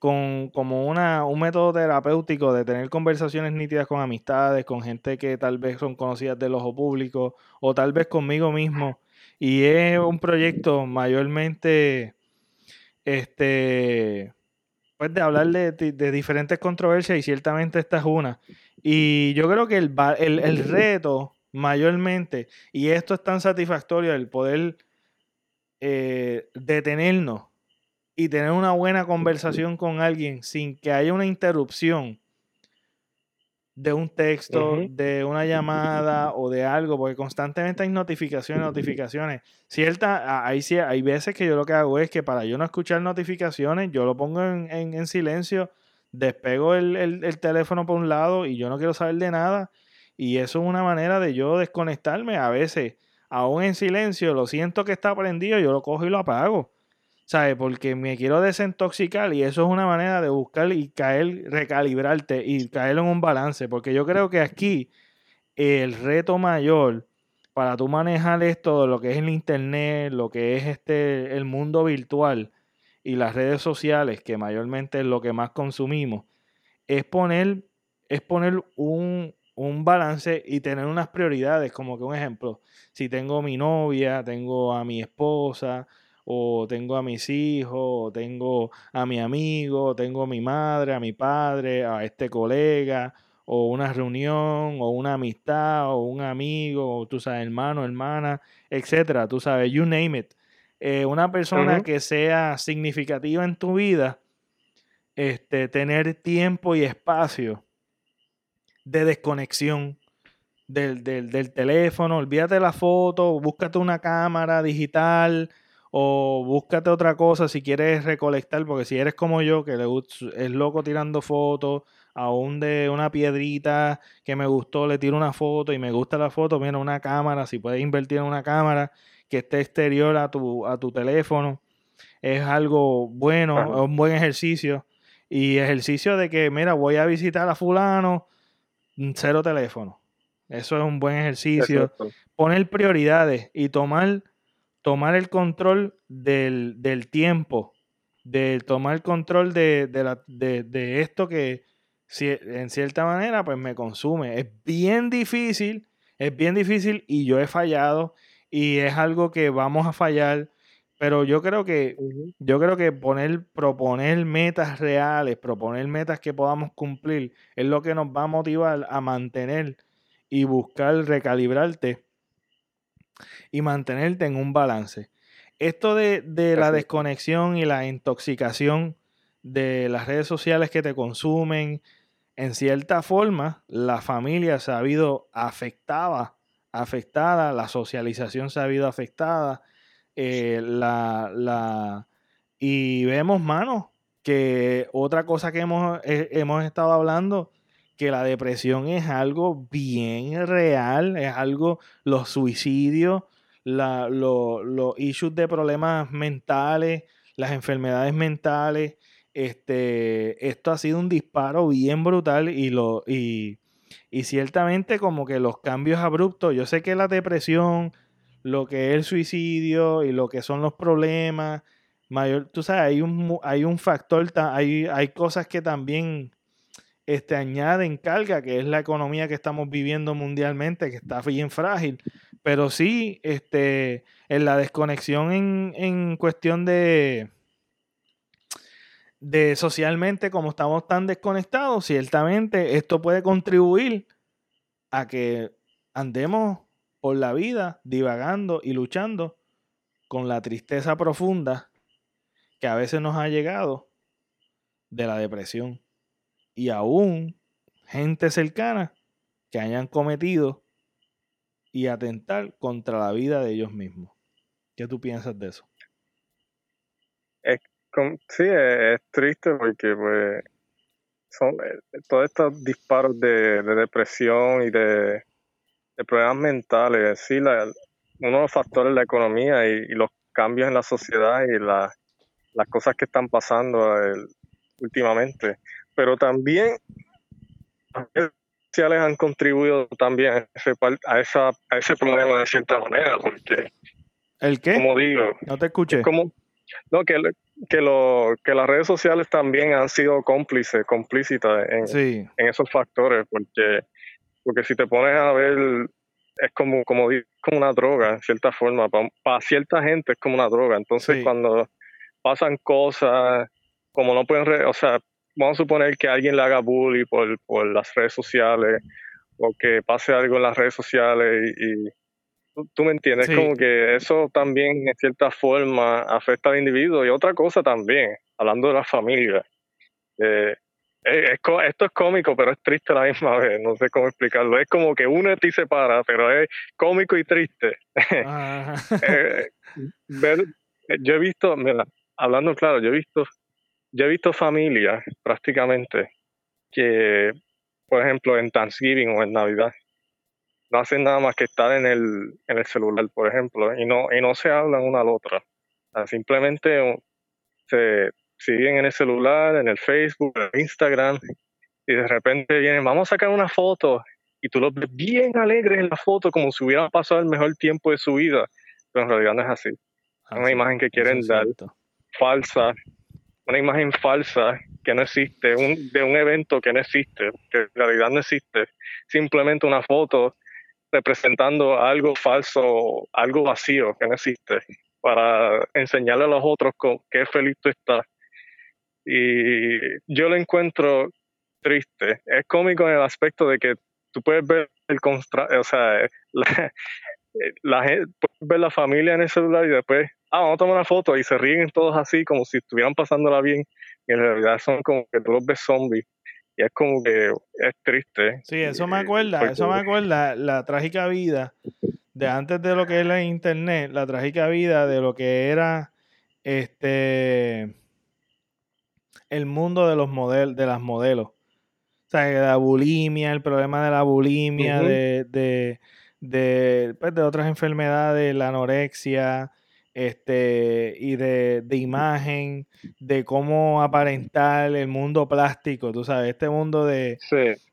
con como una, un método terapéutico de tener conversaciones nítidas con amistades, con gente que tal vez son conocidas del ojo público, o tal vez conmigo mismo. Y es un proyecto mayormente este pues de hablar de, diferentes controversias y ciertamente esta es una. Y yo creo que el, el, reto mayormente, y esto es tan satisfactorio, el poder eh, detenernos y tener una buena conversación con alguien sin que haya una interrupción, de un texto, de una llamada o de algo, porque constantemente hay notificaciones, notificaciones. Cierta, hay, hay veces que yo lo que hago es que para yo no escuchar notificaciones, yo lo pongo en, en, silencio, despego el, el, teléfono por un lado y yo no quiero saber de nada. Y eso es una manera de yo desconectarme. A veces, aún en silencio, lo siento que está prendido, yo lo cojo y lo apago. ¿Sabes? Porque me quiero desintoxicar y eso es una manera de buscar y caer, recalibrarte y caer en un balance. Porque yo creo que aquí el reto mayor para tú manejar esto lo que es el internet, lo que es este el mundo virtual y las redes sociales, que mayormente es lo que más consumimos, es poner, es poner un, un balance y tener unas prioridades, como que un ejemplo, si tengo mi novia, tengo a mi esposa, o tengo a mis hijos, o tengo a mi amigo, o tengo a mi madre, a mi padre, a este colega, o una reunión, o una amistad, o un amigo, o tú sabes, hermano, hermana, etcétera, tú sabes, you name it. Eh, una persona que sea significativa en tu vida, este, tener tiempo y espacio de desconexión del, del, del teléfono, olvídate la foto, búscate una cámara digital, o búscate otra cosa si quieres recolectar, porque si eres como yo, que le es loco tirando fotos, aún de una piedrita que me gustó, le tiro una foto y me gusta la foto, mira una cámara, si puedes invertir en una cámara que esté exterior a tu, a tu teléfono, es algo bueno, es un buen ejercicio. Y ejercicio de que, mira, voy a visitar a fulano, mm, cero teléfono. Eso es un buen ejercicio. Poner prioridades y tomar tomar el control del, tiempo, de tomar el control de, la, de, esto que si, en cierta manera pues me consume. Es bien difícil, es bien difícil y yo he fallado y es algo que vamos a fallar. Pero yo creo que, yo creo que poner, proponer metas reales, proponer metas que podamos cumplir, es lo que nos va a motivar a mantener y buscar recalibrarte y mantenerte en un balance. Esto de, la desconexión y la intoxicación de las redes sociales que te consumen, en cierta forma, la familia se ha habido afectada, afectada, la socialización se ha habido afectada, eh, la, y vemos, mano, que otra cosa que hemos, eh, hemos estado hablando que la depresión es algo bien real, es algo, los suicidios, los issues de problemas mentales, las enfermedades mentales, este, esto ha sido un disparo bien brutal y, lo, y, y ciertamente como que los cambios abruptos, yo sé que la depresión, lo que es el suicidio y lo que son los problemas, mayor, tú sabes, hay un, hay un factor, hay, hay cosas que también este, añaden carga, que es la economía que estamos viviendo mundialmente, que está bien frágil. Pero sí, este, en la desconexión en, en cuestión de, de socialmente, como estamos tan desconectados, ciertamente esto puede contribuir a que andemos por la vida divagando y luchando con la tristeza profunda que a veces nos ha llegado de la depresión y aún gente cercana que hayan cometido y atentar contra la vida de ellos mismos. ¿Qué tú piensas de eso? Es, sí, es, triste porque pues son eh, todos estos disparos de, depresión y de, problemas mentales, sí, la, uno de los factores de la economía y, los cambios en la sociedad y las cosas que están pasando eh, últimamente pero también las redes sociales han contribuido también a ese, a, esa, a ese problema de cierta manera, porque... ¿El qué? Como digo... No te escuché. Como, no, que, que, lo, que las redes sociales también han sido cómplices, complícitas en, en esos factores, porque, porque si te pones a ver, es como, como, como una droga, en cierta forma. Para, cierta gente es como una droga. Entonces, cuando pasan cosas, como no pueden, o sea, vamos a suponer que alguien le haga bullying por, por las redes sociales o que pase algo en las redes sociales y, tú, me entiendes, como que eso también en cierta forma afecta al individuo y otra cosa también, hablando de la familia, eh, esto es cómico, pero es triste a la misma vez. No sé cómo explicarlo. Es como que uno te separa, pero es cómico y triste. Eh, yo he visto, hablando claro, yo he visto, yo he visto familias prácticamente que, por ejemplo, en Thanksgiving o en Navidad, no hacen nada más que estar en el, en el celular, por ejemplo, y no, y no se hablan una a la otra. simplemente se siguen en el celular, en el Facebook, en el Instagram, y de repente vienen, vamos a sacar una foto, y tú los ves bien alegres en la foto, como si hubieran pasado el mejor tiempo de su vida, pero en realidad no es así. Es una imagen que quieren dar falsa, una imagen falsa que no existe, un, de un evento que no existe, que en realidad no existe, simplemente una foto representando algo falso, algo vacío que no existe, para enseñarle a los otros qué feliz tú estás. Y yo lo encuentro triste. Es cómico en el aspecto de que tú puedes ver el o sea, la, puedes ver la familia en el celular y después, ah, vamos a tomar una foto y se ríen todos así como si estuvieran pasándola bien y en realidad son como que tú los ves zombies y es como que es triste. Sí, eso me acuerda, eso me acuerda la trágica vida de antes de lo que es la internet, la trágica vida de lo que era este el mundo de los modelos, de las modelos. O sea, la bulimia, el problema de la bulimia, de, de, de, pues, de otras enfermedades, la anorexia, este, y de, imagen, de cómo aparentar el mundo plástico, tú sabes, este mundo de,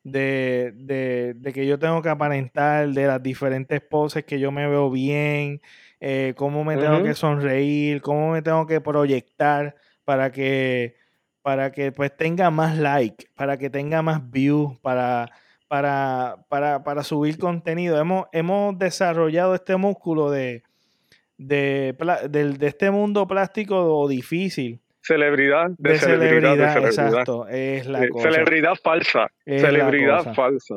de, que yo tengo que aparentar, de las diferentes poses que yo me veo bien, eh, cómo me tengo que sonreír, cómo me tengo que proyectar para que, para que pues tenga más like, para que tenga más views, para, para, para, para subir contenido. Hemos, hemos desarrollado este músculo de de, de, este mundo plástico difícil. Celebridad, de, celebridad, exacto, es la Celebridad falsa, celebridad falsa.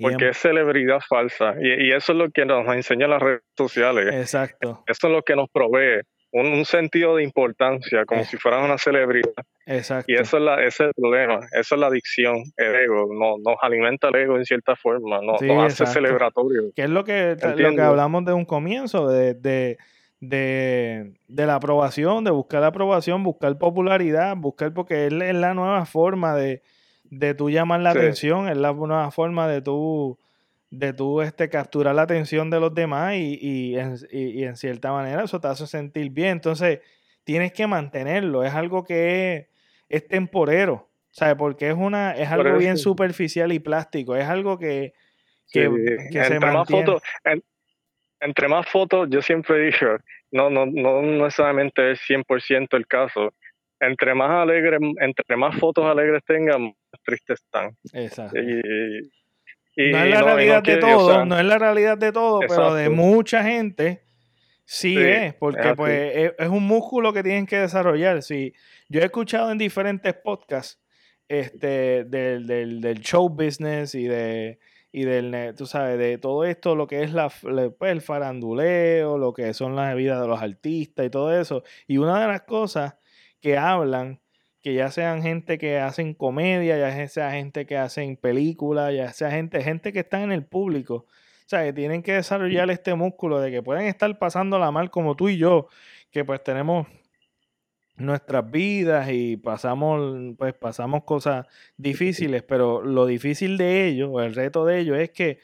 Porque es celebridad falsa. Y, eso es lo que nos enseña las redes sociales. Exacto. Eso es lo que nos provee un, sentido de importancia, como eh. si fueran una celebridad. Exacto. Y eso es la, ese es el problema, eso es la adicción, el ego, no, nos alimenta el ego en cierta forma, no, nos hace celebratorio. Que es lo que, lo que hablamos de un comienzo, de, de, de, de, la aprobación, de buscar la aprobación, buscar popularidad, buscar, porque es, la nueva forma de, de tú llamar la atención, es la nueva forma de tú de tú este, capturar la atención de los demás y, y, en, y, en, cierta manera eso te hace sentir bien. Entonces, tienes que mantenerlo. Es algo que es, temporero, ¿sabes? Porque es, una, es algo bien superficial y plástico. Es algo que, que, se mantiene. Más fotos, entre más fotos, yo siempre he dicho, no, no, no necesariamente es 100% el caso. Entre más alegres, entre más fotos alegres tengan, más tristes están. Exacto no es la realidad de todo, no es la realidad de todo, pero de mucha gente sí, es, porque pues es, un músculo que tienen que desarrollar. Sí, yo he escuchado en diferentes podcasts este, del, del, del show business y de y del, tú sabes, de todo esto, lo que es la, pues, el faranduleo, lo que son las vidas de los artistas y todo eso. Y una de las cosas que hablan que ya sean gente que hacen comedia, ya sea gente que hacen películas, ya sea gente, gente que está en el público. O sea, que tienen que desarrollar este músculo de que pueden estar pasándola mal como tú y yo, que pues tenemos nuestras vidas y pasamos, pues pasamos cosas difíciles, pero lo difícil de ello, o el reto de ello es que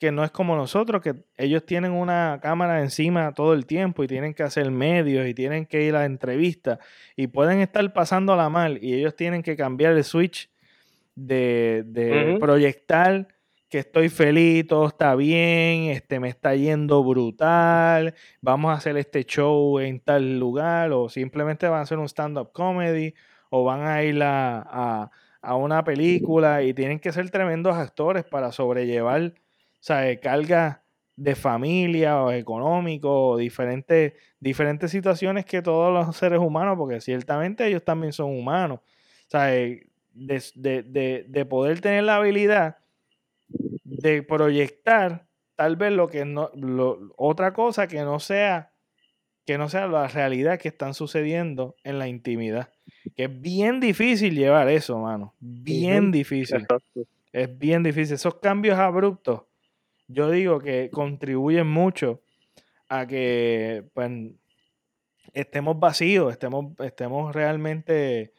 que no es como nosotros, que ellos tienen una cámara encima todo el tiempo y tienen que hacer medios y tienen que ir a entrevistas y pueden estar pasando la mal y ellos tienen que cambiar el switch de, proyectar que estoy feliz, todo está bien, este me está yendo brutal, vamos a hacer este show en tal lugar o simplemente van a hacer un stand-up comedy o van a ir a, a una película y tienen que ser tremendos actores para sobrellevar sea, carga de familia o económico, o diferentes, diferentes situaciones que todos los seres humanos, porque ciertamente ellos también son humanos. O sea, de, de, de, poder tener la habilidad de proyectar tal vez lo que no, otra cosa que no sea que no sea la realidad que están sucediendo en la intimidad. Que es bien difícil llevar eso, mano. Bien difícil. Es bien difícil. Esos cambios abruptos, yo digo que contribuyen mucho a que pues, estemos vacíos, estemos, estemos realmente,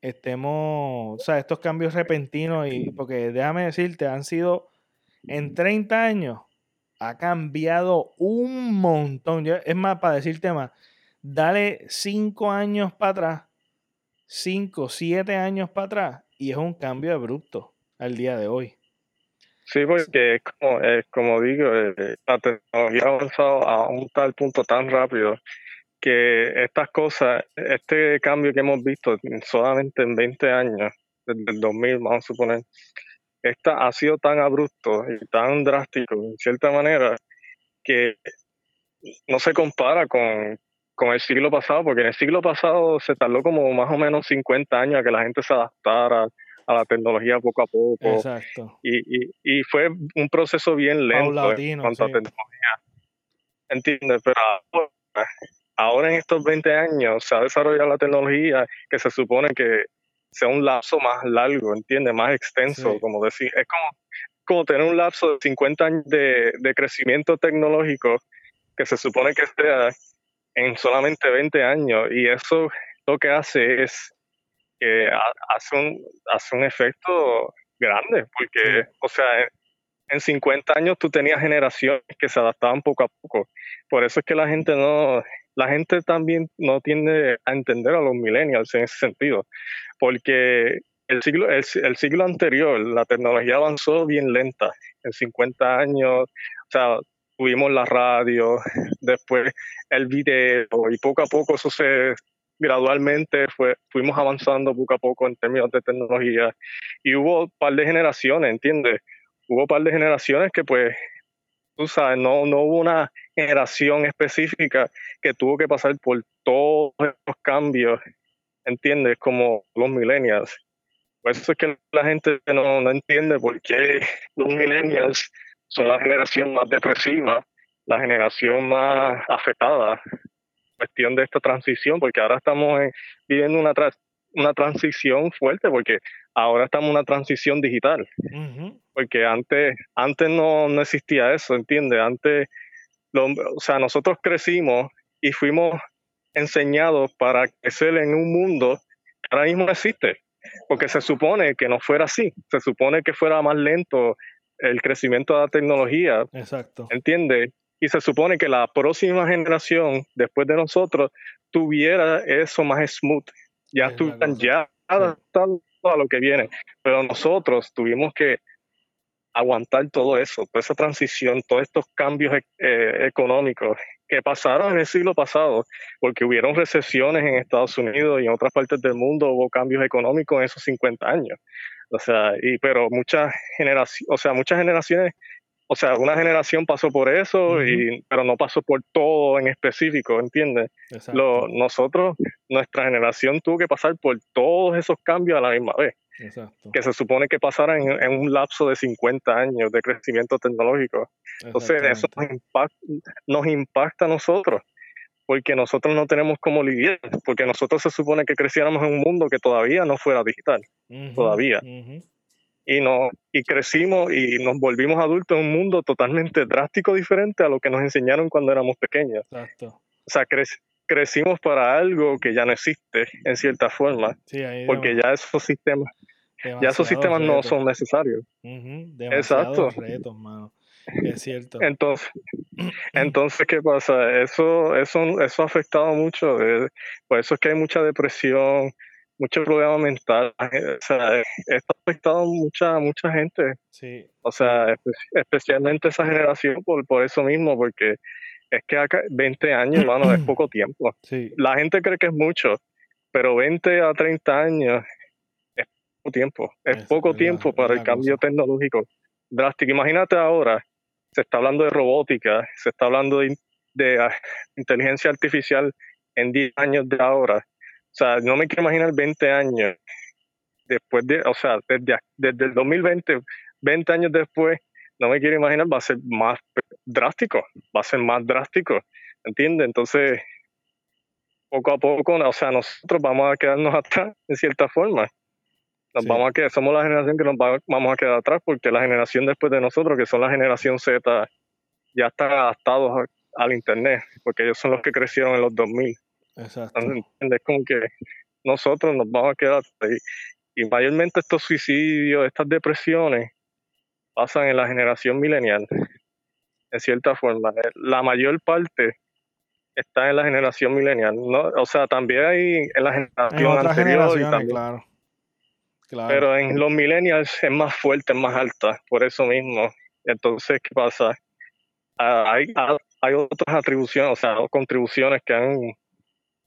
estemos, o sea, estos cambios repentinos, y porque déjame decirte, han sido en 30 años, ha cambiado un montón. es más, para decirte más, dale 5 años para atrás, 5, 7 años para atrás, y es un cambio abrupto al día de hoy. Sí, porque como, como digo, eh, la tecnología ha avanzado a un tal punto tan rápido que estas cosas, este cambio que hemos visto solamente en 20 años, desde el 2000, vamos a suponer, esta ha sido tan abrupto y tan drástico, en cierta manera, que no se compara con, con el siglo pasado, porque en el siglo pasado se tardó como más o menos 50 años a que la gente se adaptara a la tecnología poco a poco. Exacto. Y, y, y fue un proceso bien lento en cuanto a tecnología. ¿Entiendes? Pero ahora en estos 20 años se ha desarrollado la tecnología que se supone que sea un lapso más largo, ¿entiendes? Más extenso, como decir. Es como, como tener un lapso de 50 años de, de crecimiento tecnológico que se supone que sea en solamente 20 años. Y eso lo que hace es que hace un, hace un efecto grande, porque, o sea, en 50 años tú tenías generaciones que se adaptaban poco a poco. Por eso es que la gente no, la gente también no tiende a entender a los millennials en ese sentido, porque el siglo, el, siglo anterior la tecnología avanzó bien lenta, en 50 años, o sea, tuvimos la radio, después el video, y poco a poco eso se gradualmente fue, fuimos avanzando poco a poco en términos de tecnología y hubo un par de generaciones, ¿entiendes? Hubo un par de generaciones que pues, tú sabes, no, no hubo una generación específica que tuvo que pasar por todos los cambios, ¿entiendes? Como los millennials. Por eso es que la gente no, no entiende por qué los millennials son la generación más depresiva, la generación más afectada cuestión de esta transición, porque ahora estamos viviendo una, una transición fuerte, porque ahora estamos en una transición digital. Porque antes, antes no, no existía eso, ¿entiendes? Antes o sea, nosotros crecimos y fuimos enseñados para crecer en un mundo que ahora mismo no existe, porque se supone que no fuera así, se supone que fuera más lento el crecimiento de la tecnología. Exacto. ¿Entiendes? Y se supone que la próxima generación, después de nosotros, tuviera eso más smooth. Ya estuvieran ya adaptados a lo que viene. Pero nosotros tuvimos que aguantar todo eso, toda esa transición, todos estos cambios eh, económicos que pasaron en el siglo pasado, porque hubieron recesiones en Estados Unidos y en otras partes del mundo, hubo cambios económicos en esos 50 años. O sea, y, pero muchas generaciones, o sea, muchas generaciones, o sea, una generación pasó por eso, y, pero no pasó por todo en específico, ¿entiendes? Lo, nosotros, nuestra generación tuvo que pasar por todos esos cambios a la misma vez. Que se supone que pasara en, un lapso de 50 años de crecimiento tecnológico. Entonces, eso nos impacta, a nosotros, porque nosotros no tenemos cómo lidiar, porque nosotros se supone que creciéramos en un mundo que todavía no fuera digital, todavía. Y, no, y crecimos y nos volvimos adultos en un mundo totalmente drástico diferente a lo que nos enseñaron cuando éramos pequeños. O sea, crecimos para algo que ya no existe en cierta forma, porque ya esos sistemas ya esos sistemas no son necesarios. Exacto. Es cierto. Entonces, entonces, ¿qué pasa? Eso, eso, eso ha afectado mucho. por eso es que hay mucha depresión, mucho problema mental. O sea, esto ha afectado mucha, mucha gente. Sí. O sea, especialmente esa generación por, por eso mismo, porque es que acá 20 años, hermano, es poco tiempo. Sí. La gente cree que es mucho, pero 20 a 30 años tiempo, es, poco tiempo para el cambio tecnológico drástico. Imagínate ahora, se está hablando de robótica, se está hablando de, ah, inteligencia artificial en 10 años de ahora. O sea, no me quiero imaginar 20 años después de, o sea, desde, desde el 2020, 20 años después, no me quiero imaginar, va a ser más drástico, va a ser más drástico, ¿entiendes? Entonces, poco a poco, o sea, nosotros vamos a quedarnos atrás en cierta forma. Nos vamos a quedar, somos la generación que nos vamos a quedar atrás porque la generación después de nosotros, que son la generación Z, ya están adaptados al Internet, porque ellos son los que crecieron en los 2000. Exacto. Es como que nosotros nos vamos a quedar ahí. Y mayormente estos suicidios, estas depresiones, pasan en la generación milenial, en cierta forma. La mayor parte está en la generación milenial. ¿no? O sea, también hay en la generación anterior. claro. Pero en los millennials es más fuerte, es más alta, por eso mismo. Entonces, ¿qué pasa? Ah, hay, hay otras atribuciones, o sea, contribuciones que han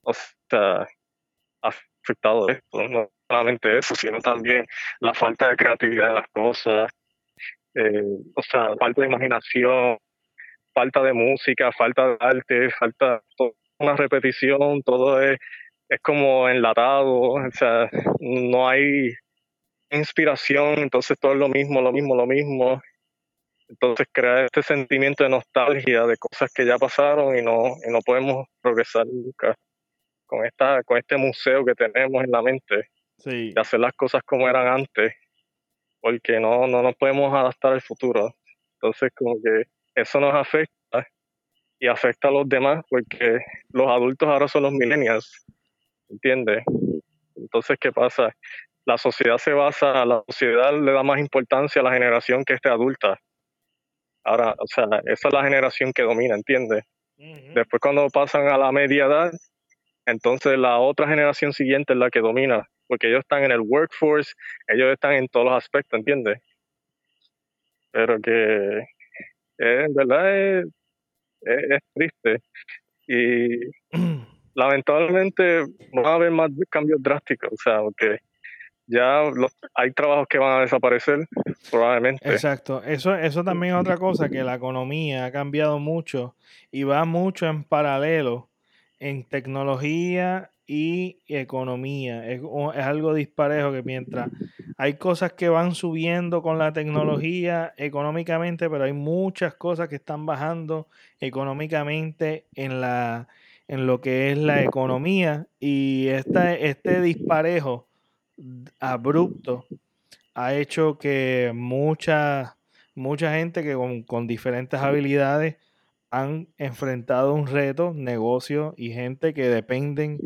o sea, afectado esto. No solamente eso, sino también la falta de creatividad de las cosas, eh, o sea, falta de imaginación, falta de música, falta de arte, falta una repetición, todo es, es como enlatado, o sea, no hay inspiración, entonces todo es lo mismo, lo mismo, lo mismo. Entonces crea este sentimiento de nostalgia de cosas que ya pasaron y no, y no podemos progresar nunca con esta, con este museo que tenemos en la mente de hacer las cosas como eran antes, porque no, no nos podemos adaptar al futuro. Entonces como que eso nos afecta y afecta a los demás porque los adultos ahora son los millennials, ¿entiendes? Entonces, ¿qué pasa? La sociedad se basa, la sociedad le da más importancia a la generación que esté adulta. Ahora, o sea, esa es la generación que domina, ¿entiendes? Después cuando pasan a la media edad, entonces la otra generación siguiente es la que domina, porque ellos están en el workforce, ellos están en todos los aspectos, ¿entiendes? Pero que en verdad es, es, triste y lamentablemente va a haber más cambios drásticos, o sea, porque ya hay trabajos que van a desaparecer probablemente. Exacto, eso, eso también es otra cosa, que la economía ha cambiado mucho y va mucho en paralelo en tecnología y economía. Es, es, algo disparejo que mientras hay cosas que van subiendo con la tecnología económicamente, pero hay muchas cosas que están bajando económicamente en la en lo que es la economía y este, este disparejo abrupto ha hecho que mucha, mucha gente que con, con diferentes habilidades han enfrentado un reto, negocio y gente que dependen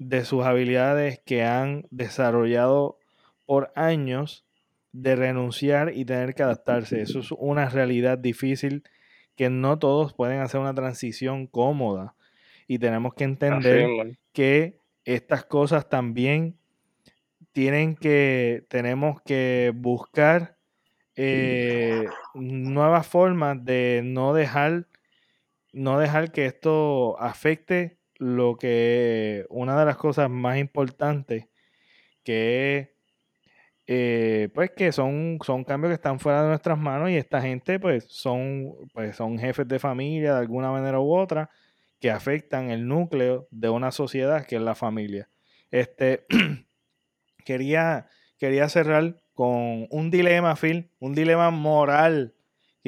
de sus habilidades que han desarrollado por años de renunciar y tener que adaptarse. Eso es una realidad difícil que no todos pueden hacer una transición cómoda. Y tenemos que entender que estas cosas también tienen que, tenemos que buscar eh, nuevas formas de no dejar no dejar que esto afecte lo que una de las cosas más importantes que eh, pues que son, son cambios que están fuera de nuestras manos y esta gente pues son, pues son jefes de familia de alguna manera u otra que afectan el núcleo de una sociedad que es la familia. Este, quería, quería cerrar con un dilema, Phil, un dilema moral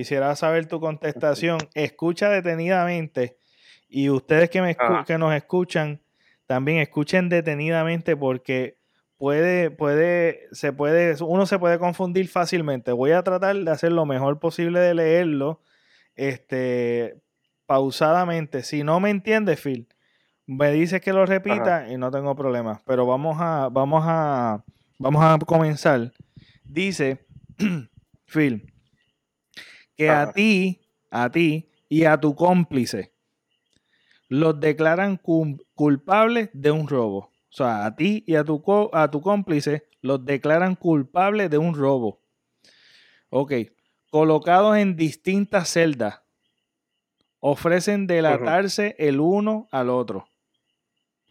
Quisiera saber tu contestación. Escucha detenidamente y ustedes que, me que nos escuchan, también escuchen detenidamente porque puede, puede, se puede, uno se puede confundir fácilmente. Voy a tratar de hacer lo mejor posible de leerlo, este, pausadamente. Si no me entiendes, Phil, me dices que lo repita y no tengo problema. Pero vamos a, vamos a, vamos a comenzar. Dice, Phil, que a ti, a ti y a tu cómplice los declaran culpables de un robo. O sea, a ti y a tu, a tu cómplice los declaran culpables de un robo. Ok. Colocados en distintas celdas. Ofrecen delatarse el uno al otro.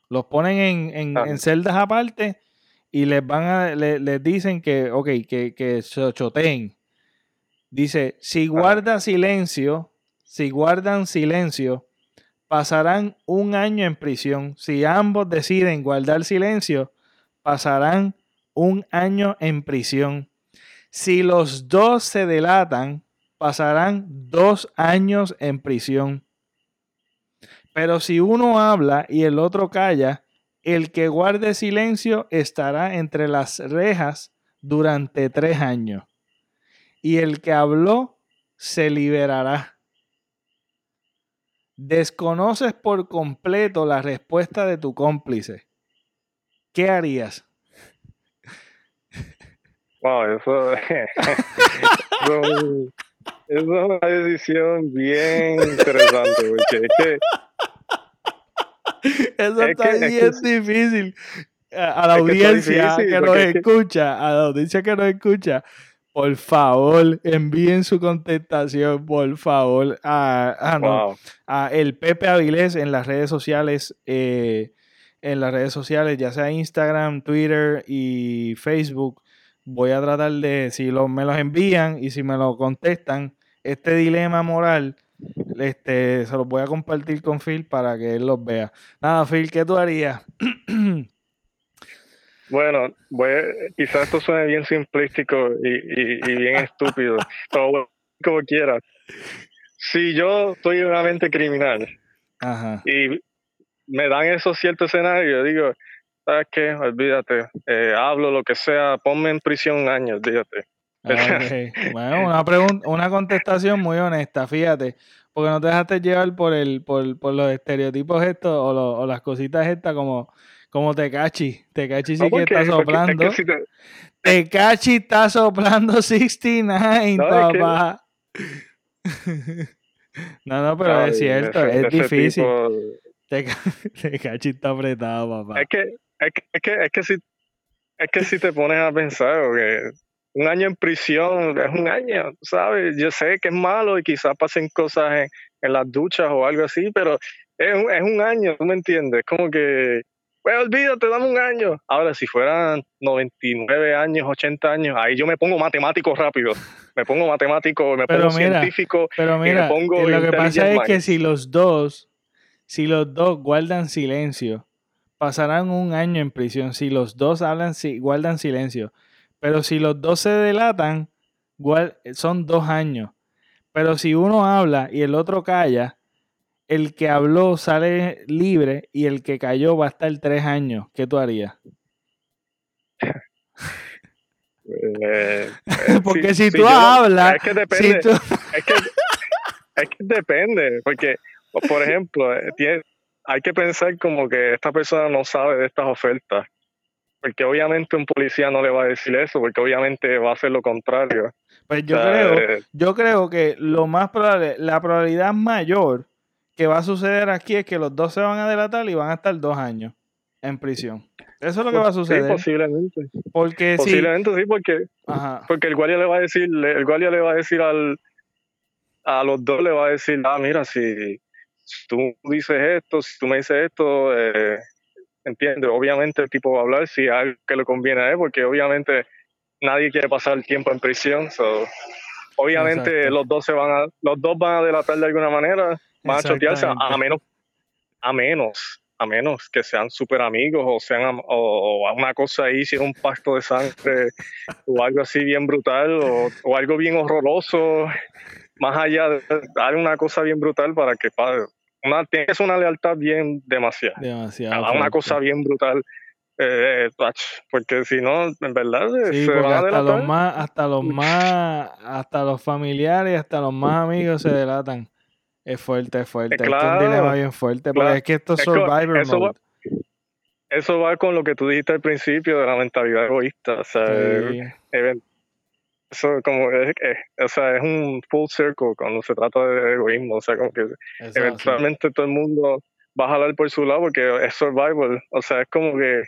Los ponen en, celdas aparte y les van a, les, dicen que, ok, que, que se choteen Dice, si guarda silencio, si guardan silencio, pasarán un año en prisión. Si ambos deciden guardar silencio, pasarán un año en prisión. Si los dos se delatan, pasarán dos años en prisión. Pero si uno habla y el otro calla, el que guarde silencio estará entre las rejas durante tres años. Y el que habló se liberará. Desconoces por completo la respuesta de tu cómplice. ¿Qué harías? Wow, eso, es una decisión bien interesante, porque es que eso está bien difícil. A, la audiencia que, nos escucha, a la audiencia que nos escucha, por favor, envíen su contestación, por favor, a, no, a el Pepe Avilés en las redes sociales, eh, en las redes sociales, ya sea Instagram, Twitter y Facebook. Voy a tratar de, si lo, me los envían y si me lo contestan, este dilema moral este, se los voy a compartir con Phil para que él los vea. Nada, Phil, ¿qué tú harías? Bueno, voy quizás esto suene bien simplístico y, bien estúpido, pero como quieras. Si yo soy una mente criminal y me dan esos ciertos escenarios, digo, ¿sabes qué? Olvídate, eh, hablo lo que sea, ponme en prisión un año, olvídate. bueno, una, pregunta, una contestación muy honesta, fíjate, porque no te dejaste llevar por el, por, por los estereotipos estos o, o las cositas estas como, como Tecachi. Tecachi sí que está soplando. Tecachi está soplando 69, no, papá. no, no, pero es cierto, es difícil. Tecachi está apretado, papá. Es que, es que, es que, es que si es que si te pones a pensar, que un año en prisión es un año, ¿sabes? Yo sé que es malo y quizás pasen cosas en, las duchas o algo así, pero es un, es un año, ¿tú me entiendes? Como que, pues olvídate, dame un año. Ahora, si fueran 99 años, 80 años, ahí yo me pongo matemático rápido. Me pongo matemático, me pongo científico. Pero mira, me pongo lo que pasa es que si los dos, si los dos guardan silencio, pasarán un año en prisión. Si los dos hablan, si, guardan silencio pero si los dos se delatan, son dos años. Pero si uno habla y el otro calla, el que habló sale libre y el que cayó va a estar tres años. ¿Qué tú harías? Eh, porque si, tú hablas. Es que depende. es, que, es que depende. Porque, por ejemplo, eh, hay que pensar como que esta persona no sabe de estas ofertas. Porque obviamente un policía no le va a decir eso, porque obviamente va a hacer lo contrario. Pues yo creo, eh, yo creo que lo más probable, la probabilidad mayor que va a suceder aquí es que los dos se van a delatar y van a estar dos años en prisión. Eso es lo que va a suceder. Sí, posiblemente. Porque posiblemente sí, porque, porque el guardia le va a decir, el guardia le va a decir al a los dos le va a decir, ah, mira, si, tú dices esto, si tú me dices esto, eh. Obviamente el tipo va a hablar si hay algo que le conviene a él, porque obviamente nadie quiere pasar el tiempo en prisión. So, obviamente los dos se van a, los dos van a delatar de alguna manera, van a chotearse, a menos, a menos, a menos que sean súper amigos o sean o, una cosa ahí, si un pacto de sangre o algo así bien brutal o, o algo bien horroroso, más allá de dar una cosa bien brutal para que una, tiene que ser una lealtad bien demasiada. Demasiado. Una cosa bien brutal. Eh, eh porque si no, en verdad sí, se van hasta los más, hasta los más, hasta los familiares, hasta los más amigos se delatan. Es fuerte, es fuerte. Claro, es un dilema bien fuerte, porque es que esto es Survivor eso mode. Va, eso va con lo que tú dijiste al principio de la mentalidad egoísta. O sea, eso como es, o sea, es un full circle cuando se trata de egoísmo, o sea, como que eventualmente todo el mundo va a jalar por su lado porque es survival, o sea, es como que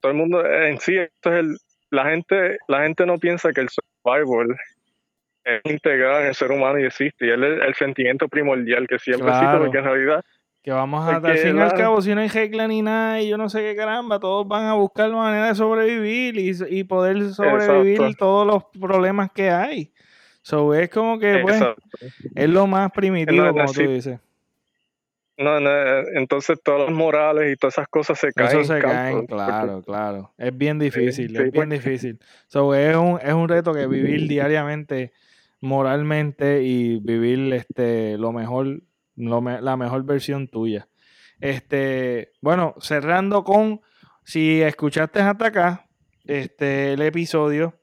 todo el mundo en sí, esto es el, la gente, la gente no piensa que el survival es integral en el ser humano y existe, y es el, sentimiento primordial que siempre existe, porque en realidad que vamos a, fin y al cabo, si no hay regla ni nada y yo no sé qué caramba, todos van a buscar la manera de sobrevivir y, poder sobrevivir todos los problemas que hay. So, es como que, bueno, es lo más primitivo, como tú dices. No, no, entonces todas las morales y todas esas cosas se caen. Eso se caen, claro, claro. Es bien difícil, es bien difícil. So, es, un, es un reto que vivir diariamente moralmente y vivir este lo mejor la mejor versión tuya. Este, bueno, cerrando con, si escuchaste hasta acá este, el episodio,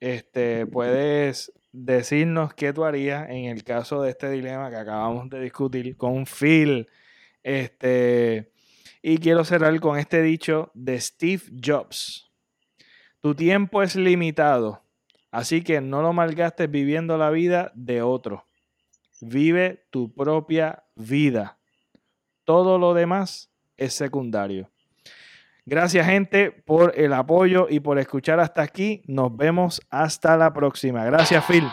este, puedes decirnos qué tú harías en el caso de este dilema que acabamos de discutir con Phil. Este, y quiero cerrar con este dicho de Steve Jobs. Tu tiempo es limitado, así que no lo malgastes viviendo la vida de otro. Vive tu propia vida. Todo lo demás es secundario. Gracias gente por el apoyo y por escuchar hasta aquí. Nos vemos hasta la próxima. Gracias Phil.